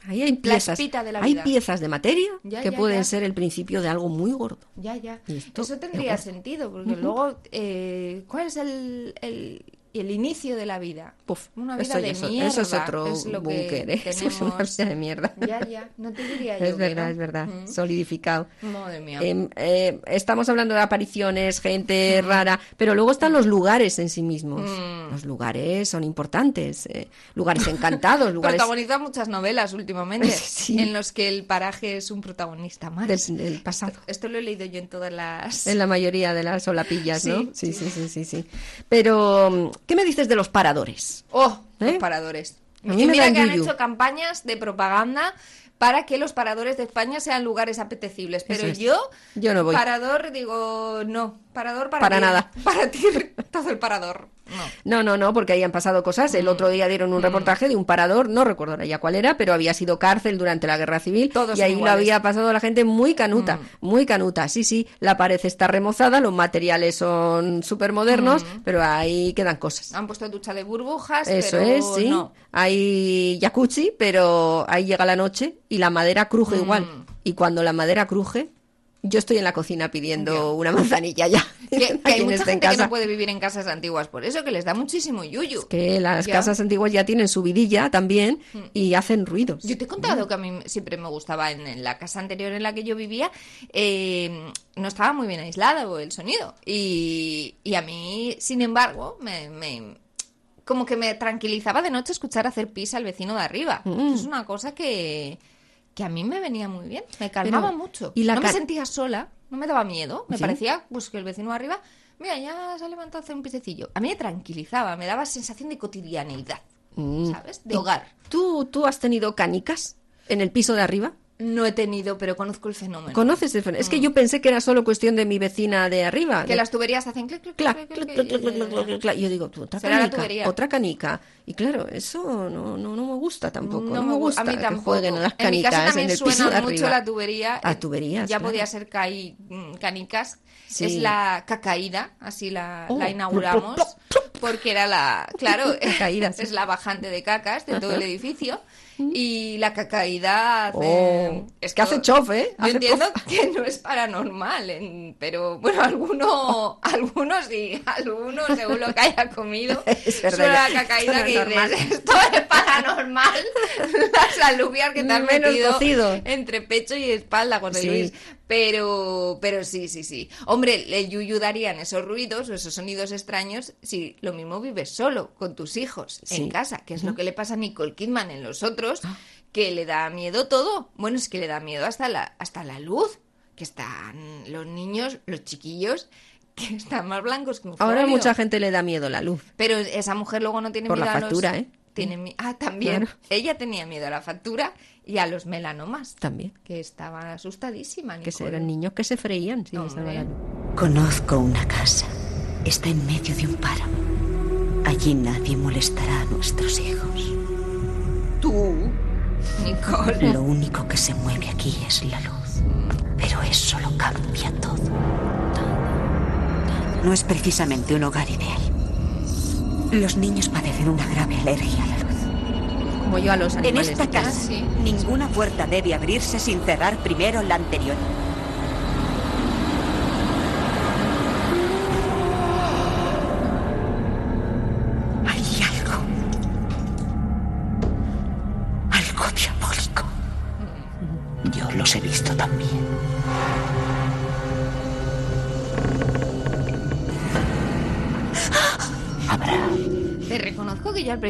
Speaker 4: Ahí hay piezas,
Speaker 3: de la
Speaker 4: hay
Speaker 3: vida.
Speaker 4: piezas de materia
Speaker 3: Ya,
Speaker 4: que
Speaker 3: ya,
Speaker 4: pueden
Speaker 3: ya.
Speaker 4: ser el principio de algo muy gordo.
Speaker 3: ya ya eso
Speaker 4: es
Speaker 3: tendría sentido porque luego eh, cuál es el, el el inicio de la vida
Speaker 4: Puf,
Speaker 3: una vida de
Speaker 4: es-
Speaker 3: mierda
Speaker 4: eso es otro
Speaker 3: es
Speaker 4: búnker, ¿eh? *laughs* Eso es una vida de mierda.
Speaker 3: ya ya no te diría *laughs* yo
Speaker 4: Es verdad,
Speaker 3: no.
Speaker 4: es verdad,
Speaker 3: Mm.
Speaker 4: solidificado.
Speaker 3: Madre mía.
Speaker 4: Em, eh, estamos hablando de apariciones, gente rara, pero luego están los lugares en sí mismos.
Speaker 3: Mm.
Speaker 4: Los lugares son importantes, eh, lugares encantados, *laughs* lugares
Speaker 3: Protagoniza muchas novelas últimamente
Speaker 4: Sí.
Speaker 3: en los que el paraje es un protagonista más.
Speaker 4: del, del pasado.
Speaker 3: Esto lo he leído yo en todas las...
Speaker 4: En la mayoría de las solapillas, ¿no?
Speaker 3: Sí,
Speaker 4: Sí, sí, sí, sí, sí. Pero, ¿qué me dices de los paradores?
Speaker 3: ¡Oh!
Speaker 4: ¿Eh?
Speaker 3: Los paradores.
Speaker 4: A mí
Speaker 3: Y
Speaker 4: me
Speaker 3: mira
Speaker 4: dan
Speaker 3: que han
Speaker 4: yuyu.
Speaker 3: hecho campañas de propaganda para que los paradores de España sean lugares apetecibles. Pero
Speaker 4: es.
Speaker 3: yo,
Speaker 4: Yo no voy.
Speaker 3: parador, digo, no. Parador para
Speaker 4: Para nada. *laughs*
Speaker 3: Para ti, todo el parador. No.
Speaker 4: No, no, no, porque ahí han pasado cosas. El otro día dieron un reportaje de un parador, no recuerdo ahora ya cuál era, pero había sido cárcel durante la guerra civil.
Speaker 3: Todos
Speaker 4: y ahí lo había pasado la gente muy canuta, muy canuta. Sí, sí, la pared está remozada, los materiales son súper modernos, pero ahí quedan cosas.
Speaker 3: Han puesto ducha de burbujas,
Speaker 4: Eso
Speaker 3: pero
Speaker 4: es, sí.
Speaker 3: no.
Speaker 4: Hay jacuzzi, pero ahí llega la noche y la madera cruje
Speaker 3: Mm.
Speaker 4: igual. Y cuando la madera cruje, yo estoy en la cocina pidiendo una manzanilla ya.
Speaker 3: Que, que *laughs* hay mucha
Speaker 4: esté en
Speaker 3: gente que
Speaker 4: casa.
Speaker 3: no puede vivir en casas antiguas por eso, que les da muchísimo yuyu.
Speaker 4: que las
Speaker 3: Ya.
Speaker 4: casas antiguas ya tienen su vidilla también y hacen ruidos.
Speaker 3: Yo te he contado que a mí siempre me gustaba en, en la casa anterior en la que yo vivía, eh, no estaba muy bien aislado el sonido. Y, y a mí, sin embargo, me, me- como que me tranquilizaba de noche escuchar hacer pis al vecino de arriba.
Speaker 4: Mm.
Speaker 3: Es una cosa que, que a mí me venía muy bien, me calmaba
Speaker 4: Pero,
Speaker 3: mucho.
Speaker 4: ¿y la
Speaker 3: no me sentía sola, no me daba miedo, me
Speaker 4: ¿Sí?
Speaker 3: parecía pues que el vecino arriba, mira, ya se ha levantado a hacer un pisecillo. A mí me tranquilizaba, me daba sensación de cotidianeidad,
Speaker 4: Mm.
Speaker 3: ¿sabes? De
Speaker 4: ¿Y
Speaker 3: hogar.
Speaker 4: ¿Tú, ¿Tú has tenido canicas en el piso de arriba?
Speaker 3: No he tenido, pero conozco el fenómeno.
Speaker 4: ¿Conoces el fenómeno? Es que yo pensé que era solo cuestión de mi vecina de arriba.
Speaker 3: Que
Speaker 4: de-
Speaker 3: las tuberías hacen clic, clic, clic,
Speaker 4: yo digo, tú, otra canica, otra canica. Y claro, eso no, no, no me gusta tampoco. No, me
Speaker 3: me gu-
Speaker 4: gusta
Speaker 3: a mí
Speaker 4: que jueguen a las
Speaker 3: En mi casa
Speaker 4: canicas en,
Speaker 3: también
Speaker 4: el piso de
Speaker 3: suena
Speaker 4: arriba.
Speaker 3: mucho la tubería.
Speaker 4: A
Speaker 3: Eh,
Speaker 4: tuberías.
Speaker 3: Ya podía ser caí, mm, canicas. Es la cacaída, así la,
Speaker 4: Oh,
Speaker 3: inauguramos. porque era la, claro, *laughs* *laughs* es la bajante de cacas de todo el edificio y la cacaída hace,
Speaker 4: Oh, es que hace chof, ¿eh?
Speaker 3: Yo entiendo que no es paranormal, pero bueno, alguno, *laughs* algunos sí, algunos según lo que haya comido, *laughs*
Speaker 4: Es verdad,
Speaker 3: la
Speaker 4: esto
Speaker 3: cacaída que dices, esto es paranormal, *laughs* las alubias que te han
Speaker 4: Menos
Speaker 3: metido
Speaker 4: cocido.
Speaker 3: entre pecho y espalda, José
Speaker 4: Sí.
Speaker 3: Luis. Pero, pero sí, sí, sí. Hombre, el yuyu darían esos ruidos o esos sonidos extraños si lo mismo vives solo, con tus hijos,
Speaker 4: Sí.
Speaker 3: en casa, que es lo que le pasa a Nicole Kidman en los otros, Que le da miedo todo. Bueno, es que le da miedo hasta la, hasta la luz, que están los niños, los chiquillos, *laughs* que están más blancos que un
Speaker 4: Ahora
Speaker 3: folio.
Speaker 4: mucha gente le da miedo la luz.
Speaker 3: Pero esa mujer luego no tiene
Speaker 4: Por la
Speaker 3: miedo a
Speaker 4: factura,
Speaker 3: los...
Speaker 4: ¿eh?
Speaker 3: Tiene mi- Ah, también.
Speaker 4: Claro.
Speaker 3: Ella tenía miedo a la factura y a los melanomas.
Speaker 4: También.
Speaker 3: Que estaba asustadísima,
Speaker 4: Que eran niños que se freían si les daba la luz.
Speaker 28: Conozco una casa. Está en medio de un páramo. Allí nadie molestará a nuestros hijos.
Speaker 3: Tú, Nicole.
Speaker 28: Lo único que se mueve aquí es la luz. Pero eso lo cambia todo. No es precisamente un hogar ideal. Los niños padecen una grave alergia a la luz.
Speaker 4: Como yo a los
Speaker 28: En
Speaker 4: animales.
Speaker 28: esta
Speaker 4: de casa.
Speaker 28: casa, ninguna puerta debe abrirse sin cerrar primero la anterior.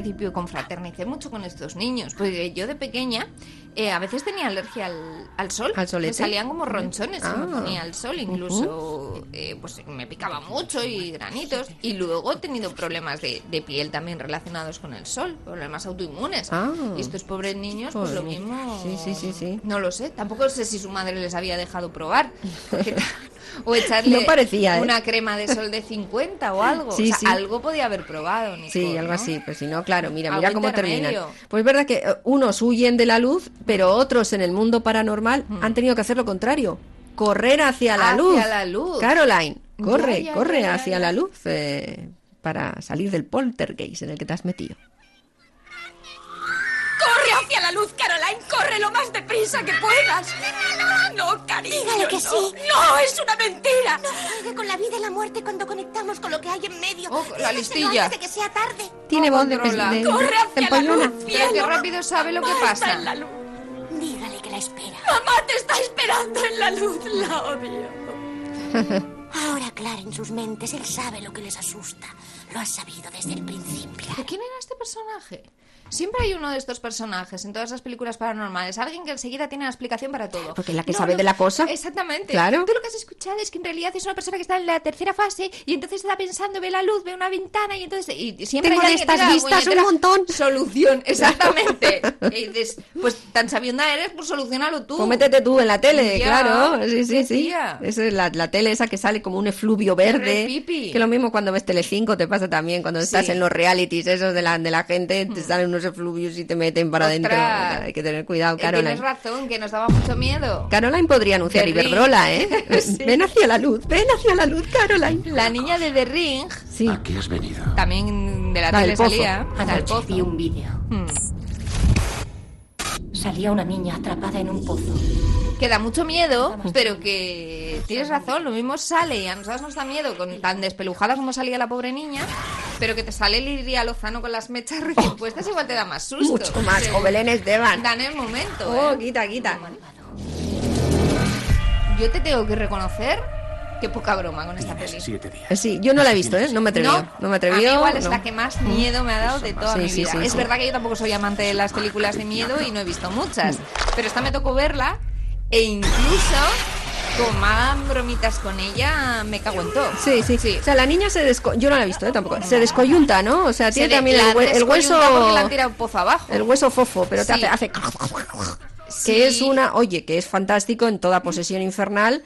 Speaker 3: Principio confraternicé mucho con estos niños, porque yo de pequeña eh, a veces tenía alergia al, al sol.
Speaker 4: ¿Al solete?
Speaker 3: Me salían como ronchones me
Speaker 4: Ah.
Speaker 3: ponía al sol, incluso eh, pues me picaba mucho y granitos. Y luego he tenido problemas de, de piel también relacionados con el sol, problemas autoinmunes.
Speaker 4: Ah.
Speaker 3: Y estos pobres niños, pues lo mismo...
Speaker 4: Sí, sí, sí, sí.
Speaker 3: No lo sé, tampoco sé si su madre les había dejado probar. *laughs* o echarle
Speaker 4: No parecía, ¿eh?
Speaker 3: una crema de sol de 50 o algo.
Speaker 4: Sí,
Speaker 3: o sea,
Speaker 4: sí.
Speaker 3: algo podía haber probado, Nicole,
Speaker 4: Sí, algo
Speaker 3: ¿no?
Speaker 4: así, pues si no, claro, mira, mira cómo terminan.
Speaker 3: intermedio.
Speaker 4: Pues es verdad que eh, unos huyen de la luz, pero otros en el mundo paranormal han tenido que hacer lo contrario, correr hacia la
Speaker 3: Mm. Hacia
Speaker 4: luz.
Speaker 3: la luz.
Speaker 4: Caroline, corre,
Speaker 3: ya,
Speaker 4: corre
Speaker 3: ya,
Speaker 4: hacia la luz eh, para salir del poltergeist en el que te has metido.
Speaker 29: ¡Corre hacia la luz, Caroline! ¡Corre lo más deprisa que puedas! ¡No, cariño!
Speaker 11: Dígale que
Speaker 29: no.
Speaker 11: sí.
Speaker 29: ¡No, es una mentira!
Speaker 11: No juegue con la vida y la muerte cuando conectamos con lo que hay en medio.
Speaker 3: Oh, la listilla.
Speaker 11: antes de que sea tarde.
Speaker 4: Tiene voz de,
Speaker 29: ¡Corre hacia la luz,
Speaker 3: Pero qué rápido sabe lo que pasa.
Speaker 29: en la luz.
Speaker 11: Dígale que la espera.
Speaker 29: ¡Mamá te está esperando en la luz! ¡La odio! *laughs*
Speaker 11: Ahora aclaren sus mentes. Él sabe lo que les asusta. Lo ha sabido desde el principio.
Speaker 3: ¿De quién era este personaje? Siempre hay uno de estos personajes en todas las películas paranormales. Alguien que enseguida tiene la explicación para todo.
Speaker 4: Porque la que
Speaker 3: No,
Speaker 4: sabe
Speaker 3: no,
Speaker 4: de la cosa.
Speaker 3: Exactamente.
Speaker 4: Claro.
Speaker 3: Tú lo que has escuchado es que en realidad es una persona que está en la tercera fase y entonces está pensando, ve la luz, ve una ventana y entonces y siempre
Speaker 4: Tengo
Speaker 3: hay
Speaker 4: de
Speaker 3: que
Speaker 4: estas
Speaker 3: tiene la
Speaker 4: vistas un montón.
Speaker 3: Solución, *laughs* exactamente. y dices, pues tan sabionda eres, pues solucionalo tú.
Speaker 4: Pues métete tú en la tele,
Speaker 3: Ya,
Speaker 4: claro. Sí, sí, sí. Esa es la, la tele esa que sale como un efluvio verde.
Speaker 3: pipi.
Speaker 4: Que lo mismo cuando ves Telecinco te pasa también. Cuando estás
Speaker 3: Sí.
Speaker 4: en los realities esos de la, de la gente, te salen unos efluvios y te meten para adentro. Hay que tener cuidado,
Speaker 3: Eh,
Speaker 4: Caroline.
Speaker 3: Tienes razón, que nos daba mucho miedo.
Speaker 4: Caroline podría anunciar
Speaker 3: The Ring.
Speaker 4: Iberdrola, ¿eh? *laughs*
Speaker 3: Sí.
Speaker 4: Ven hacia la luz, ven hacia la luz, Caroline.
Speaker 3: La niña de The Ring,
Speaker 4: Sí.
Speaker 25: ¿A qué has venido?
Speaker 3: también de la,
Speaker 4: La
Speaker 3: tele salía. del
Speaker 28: Anoche
Speaker 3: pozo.
Speaker 28: vi un vídeo.
Speaker 3: Hmm.
Speaker 28: Salía una niña atrapada en un pozo.
Speaker 3: Que da mucho miedo, pero que tienes razón, lo mismo sale y a nosotros nos da miedo con tan despelujada como salía la pobre niña, pero que te sale Lidia Lozano con las mechas *laughs* recién puestas igual te da más susto.
Speaker 4: Mucho más. O Belén Esteban.
Speaker 3: Da en el momento.
Speaker 4: Oh,
Speaker 3: ¿eh?
Speaker 4: quita, quita.
Speaker 3: Yo te tengo que reconocer que poca broma con esta peli.
Speaker 4: Eh, Sí, yo no la he visto, ¿eh? No me he atrevido. No, me
Speaker 3: igual es
Speaker 4: no.
Speaker 3: la que más miedo me ha dado de toda
Speaker 4: Sí,
Speaker 3: mi
Speaker 4: sí,
Speaker 3: vida.
Speaker 4: sí,
Speaker 3: es
Speaker 4: sí.
Speaker 3: verdad que yo tampoco soy amante de las películas de miedo y no he visto muchas. Pero esta me tocó verla e incluso más bromitas con ella me cago en todo.
Speaker 4: Sí, sí, O sea, la niña se desco... Yo no la he visto, ¿eh? Tampoco. Se descoyunta, ¿no? O sea,
Speaker 3: Se
Speaker 4: tiene también el, hue- el hueso...
Speaker 3: porque la han tirado pozo abajo.
Speaker 4: El hueso fofo, pero te
Speaker 3: Sí.
Speaker 4: hace... hace...
Speaker 3: Sí.
Speaker 4: Que es una... Oye, que es fantástico en toda posesión infernal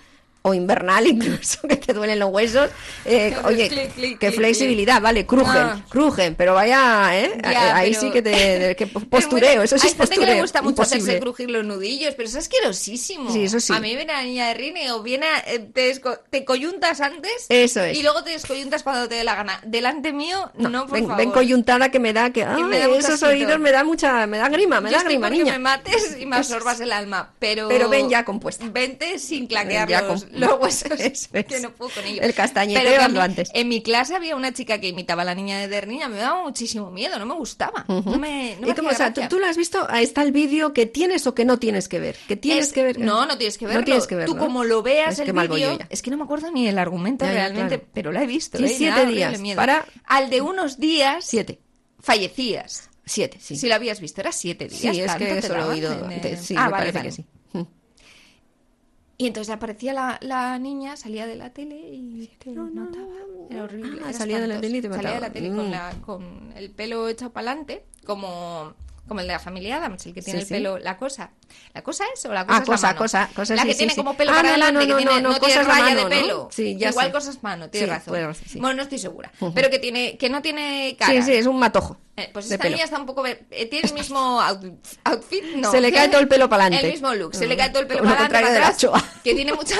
Speaker 4: o invernal *laughs* incluso, que te duelen los huesos. Eh, oye,
Speaker 3: Clic, clic,
Speaker 4: qué
Speaker 3: clic,
Speaker 4: flexibilidad, vale, crujen,
Speaker 3: Ah.
Speaker 4: crujen, pero vaya, ¿eh?
Speaker 3: Ya,
Speaker 4: Ahí
Speaker 3: pero-
Speaker 4: sí que te que *laughs* postureo, eso sí es
Speaker 3: gente que
Speaker 4: postureo.
Speaker 3: le gusta mucho hacerse
Speaker 4: imposible.
Speaker 3: crujir los nudillos, pero eso es asquerosísimo.
Speaker 4: Sí, eso sí.
Speaker 3: A mí viene la niña de Rine o viene, a- eh, te, te coyuntas antes
Speaker 4: Eso es.
Speaker 3: y luego te descoyuntas cuando te dé la gana. Delante mío, no, por
Speaker 4: ven,
Speaker 3: favor.
Speaker 4: ven coyuntada que me da que ay,
Speaker 3: me da
Speaker 4: esos oídos me da mucha me da grima, me
Speaker 3: Yo
Speaker 4: da
Speaker 3: estoy
Speaker 4: grima, niña.
Speaker 3: me mates y me *laughs* absorbas el alma, pero...
Speaker 4: Pero ven ya compuesta.
Speaker 3: Vente sin claquear los, *laughs* los huesos,
Speaker 4: Eso es.
Speaker 3: que no puedo con ello.
Speaker 4: El
Speaker 3: mí-
Speaker 4: antes.
Speaker 3: En mi clase había una chica que imitaba a la niña de Derniña, me daba muchísimo miedo, no me gustaba. No me, no me
Speaker 4: y como,
Speaker 3: hacía
Speaker 4: o sea, ¿tú, lo has visto, ahí está el vídeo que tienes o que no tienes que ver. Que tienes
Speaker 3: Es-
Speaker 4: que ver.
Speaker 3: No, no tienes que verlo.
Speaker 4: No tienes que verlo.
Speaker 3: Tú como lo veas
Speaker 4: Es
Speaker 3: el vídeo, es que no me acuerdo ni el argumento
Speaker 4: Ya,
Speaker 3: realmente,
Speaker 4: claro.
Speaker 3: pero lo he visto.
Speaker 4: Sí,
Speaker 3: ¿eh?
Speaker 4: siete días para-
Speaker 3: Al de unos días
Speaker 4: Siete.
Speaker 3: fallecías.
Speaker 4: Siete, sí.
Speaker 3: Si lo habías visto, era siete
Speaker 4: Sí,
Speaker 3: días.
Speaker 4: es
Speaker 3: tanto
Speaker 4: que eso lo he oído antes. Sí,
Speaker 3: Ah,
Speaker 4: me
Speaker 3: vale,
Speaker 4: parece
Speaker 3: vale.
Speaker 4: que sí.
Speaker 3: Y entonces aparecía la, la niña, salía de la tele y te notaba. Era horrible.
Speaker 4: Ah,
Speaker 3: era
Speaker 4: salía de la tele y te
Speaker 3: Salía de
Speaker 4: mataba.
Speaker 3: la tele con,
Speaker 4: Mm.
Speaker 3: la- con el pelo echado para adelante, como, como el de la familia Adams, el que tiene
Speaker 4: Sí,
Speaker 3: el
Speaker 4: sí.
Speaker 3: pelo. ¿La cosa? ¿La cosa es o la cosa
Speaker 4: Ah,
Speaker 3: es la
Speaker 4: cosa,
Speaker 3: mano?
Speaker 4: cosa, cosa,
Speaker 3: La
Speaker 4: sí,
Speaker 3: que
Speaker 4: sí,
Speaker 3: tiene
Speaker 4: sí.
Speaker 3: como pelo
Speaker 4: Ah,
Speaker 3: para
Speaker 4: no, no,
Speaker 3: adelante,
Speaker 4: no,
Speaker 3: que tiene,
Speaker 4: no,
Speaker 3: no, tiene
Speaker 4: cosa es la
Speaker 3: raya
Speaker 4: mano,
Speaker 3: de pelo.
Speaker 4: Sí, ya
Speaker 3: Igual
Speaker 4: sé.
Speaker 3: cosa es mano, tienes razón. Bueno, no estoy segura. Pero que tiene que no tiene cara.
Speaker 4: Sí, sí, es un matojo.
Speaker 3: Eh, pues esta niña está un poco... eh, tiene el mismo out- outfit, no.
Speaker 4: Se le cae todo el pelo pa'lante.
Speaker 3: El mismo look, se le cae todo el pelo
Speaker 4: Lo
Speaker 3: para adelante,
Speaker 4: contrario
Speaker 3: para
Speaker 4: de la
Speaker 3: atrás, que tiene mucho,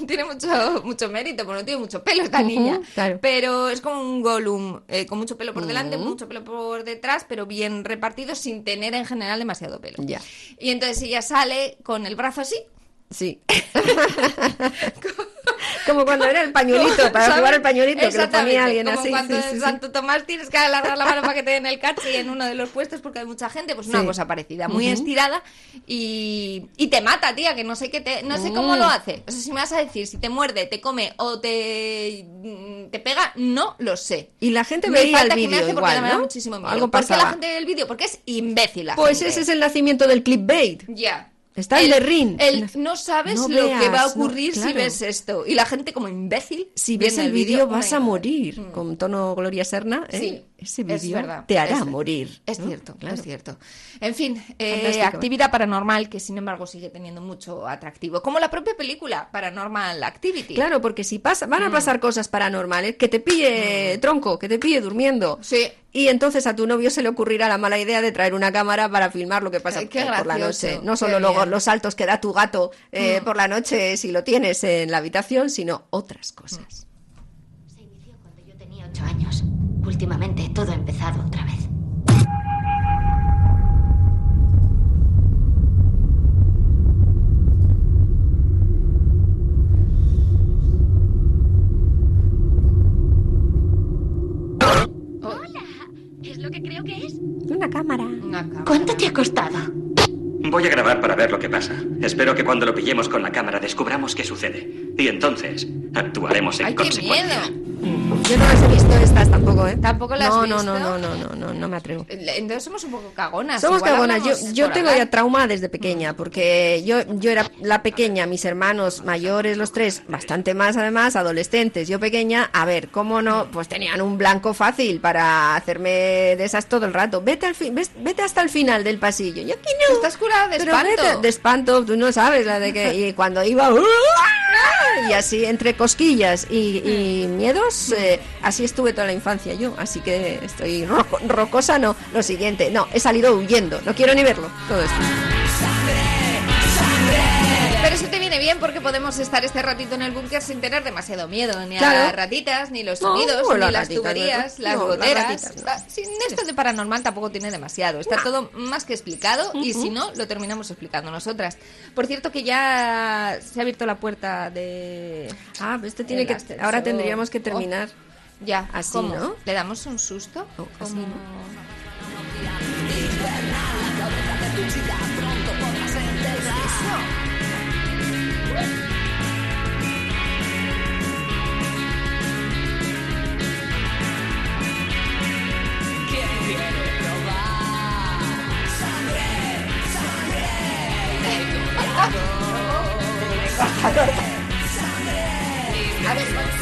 Speaker 3: *laughs* tiene mucho, mucho mérito, porque no tiene mucho pelo esta niña.
Speaker 4: claro.
Speaker 3: Pero es como un Gollum, eh, con mucho pelo por delante, mucho pelo por detrás, pero bien repartido, sin tener en general demasiado pelo.
Speaker 4: Ya.
Speaker 3: Y entonces ella sale con el brazo así.
Speaker 4: Sí. *laughs* *laughs* Como cuando era el pañuelito, para jugar el pañuelito, que lo ponía alguien
Speaker 3: como
Speaker 4: así.
Speaker 3: cuando
Speaker 4: sí,
Speaker 3: en
Speaker 4: sí.
Speaker 3: Santo Tomás tienes que alargar la mano para que te den el cachi en uno de los puestos porque hay mucha gente, pues una cosa parecida, muy estirada y, y te mata, tía, que no sé qué te, no sé cómo
Speaker 4: Mm.
Speaker 3: lo hace. O sea, si me vas a decir si te muerde, te come o te, te pega, no lo sé.
Speaker 4: Y la gente
Speaker 3: Me
Speaker 4: veía el vídeo. Algo
Speaker 3: ¿Por qué la gente ve el vídeo? Porque es imbécil la
Speaker 4: Pues
Speaker 3: gente.
Speaker 4: ese es el nacimiento del clickbait.
Speaker 3: Ya.
Speaker 4: Está el de Rin.
Speaker 3: el- no sabes
Speaker 4: No
Speaker 3: lo que va a
Speaker 4: no,
Speaker 3: ocurrir si ves esto. Y la gente como imbécil.
Speaker 4: Si ves el vídeo vas
Speaker 3: y
Speaker 4: a morir. Con tono Gloria Serna. ¿eh?
Speaker 3: Sí,
Speaker 4: Ese
Speaker 3: es
Speaker 4: vídeo te hará
Speaker 3: es-
Speaker 4: morir.
Speaker 3: Es
Speaker 4: ¿no?
Speaker 3: cierto,
Speaker 4: Claro.
Speaker 3: es cierto. En fin, eh, actividad paranormal que sin embargo sigue teniendo mucho atractivo. Como la propia película, Paranormal Activity.
Speaker 4: Claro, porque si pasa, van a
Speaker 3: Mm.
Speaker 4: pasar cosas paranormales, que te pille tronco, que te pille durmiendo.
Speaker 3: Sí.
Speaker 4: Y entonces a tu novio se le ocurrirá la mala idea de traer una cámara para filmar lo que pasa
Speaker 3: Ay,
Speaker 4: por la noche. No solo luego
Speaker 3: bien.
Speaker 4: los saltos que da tu gato eh,
Speaker 3: Mm.
Speaker 4: por la noche si lo tienes en la habitación, sino otras cosas.
Speaker 21: Se inició cuando yo tenía ocho años. Últimamente todo ha empezado otra vez. Hola, ¿es lo que creo que es?
Speaker 4: Una cámara.
Speaker 21: ¿Cuánto te ha costado?
Speaker 30: Voy a grabar para ver lo que pasa. Espero que cuando lo pillemos con la cámara descubramos qué sucede. Y entonces actuaremos en
Speaker 3: ¡Ay, qué
Speaker 30: consecuencia.
Speaker 3: miedo!
Speaker 4: Yo no las he visto estas tampoco, ¿eh?
Speaker 3: ¿Tampoco las
Speaker 4: no,
Speaker 3: has
Speaker 4: no,
Speaker 3: visto?
Speaker 4: no, no, no, no, no, no me atrevo.
Speaker 3: Entonces somos un poco cagonas.
Speaker 4: Somos
Speaker 3: Igual
Speaker 4: cagonas. Yo, yo tengo ya trauma desde pequeña, porque yo, yo era la pequeña, mis hermanos mayores, los tres, bastante más además, adolescentes. Yo pequeña, a ver, ¿cómo no? Pues tenían un blanco fácil para hacerme de esas todo el rato. Vete al fin, vete hasta el final del pasillo. Yo aquí no.
Speaker 3: Estás curada de
Speaker 4: Pero
Speaker 3: espanto.
Speaker 4: vete- de espanto, tú no sabes la de que y cuando iba y así entre cosquillas y, y miedos, así estuve toda la infancia yo, así que estoy roco- rocosa, no, lo siguiente, no, he salido huyendo, no quiero ni verlo, todo esto.
Speaker 3: Viene bien porque podemos estar este ratito en el búnker sin tener demasiado miedo, ni a
Speaker 4: Claro.
Speaker 3: las ratitas, ni los
Speaker 4: No,
Speaker 3: sonidos,
Speaker 4: o
Speaker 3: ni
Speaker 4: las
Speaker 3: las
Speaker 4: ratitas,
Speaker 3: tuberías,
Speaker 4: no,
Speaker 3: las
Speaker 4: no, las
Speaker 3: goteras.
Speaker 4: ratitas, no.
Speaker 3: Está- sin esto de paranormal tampoco tiene demasiado. Está todo más que explicado y si no, lo terminamos explicando nosotras. Por cierto que ya se ha abierto la puerta de...
Speaker 4: Ah, este tiene que,
Speaker 3: ascensor.
Speaker 4: ahora tendríamos que
Speaker 3: Oh,
Speaker 4: terminar.
Speaker 3: ya,
Speaker 4: Así,
Speaker 3: ¿cómo?
Speaker 4: ¿no?
Speaker 3: ¿Le damos un susto?
Speaker 4: así,
Speaker 3: Como- A ver, *laughs* ¿cuál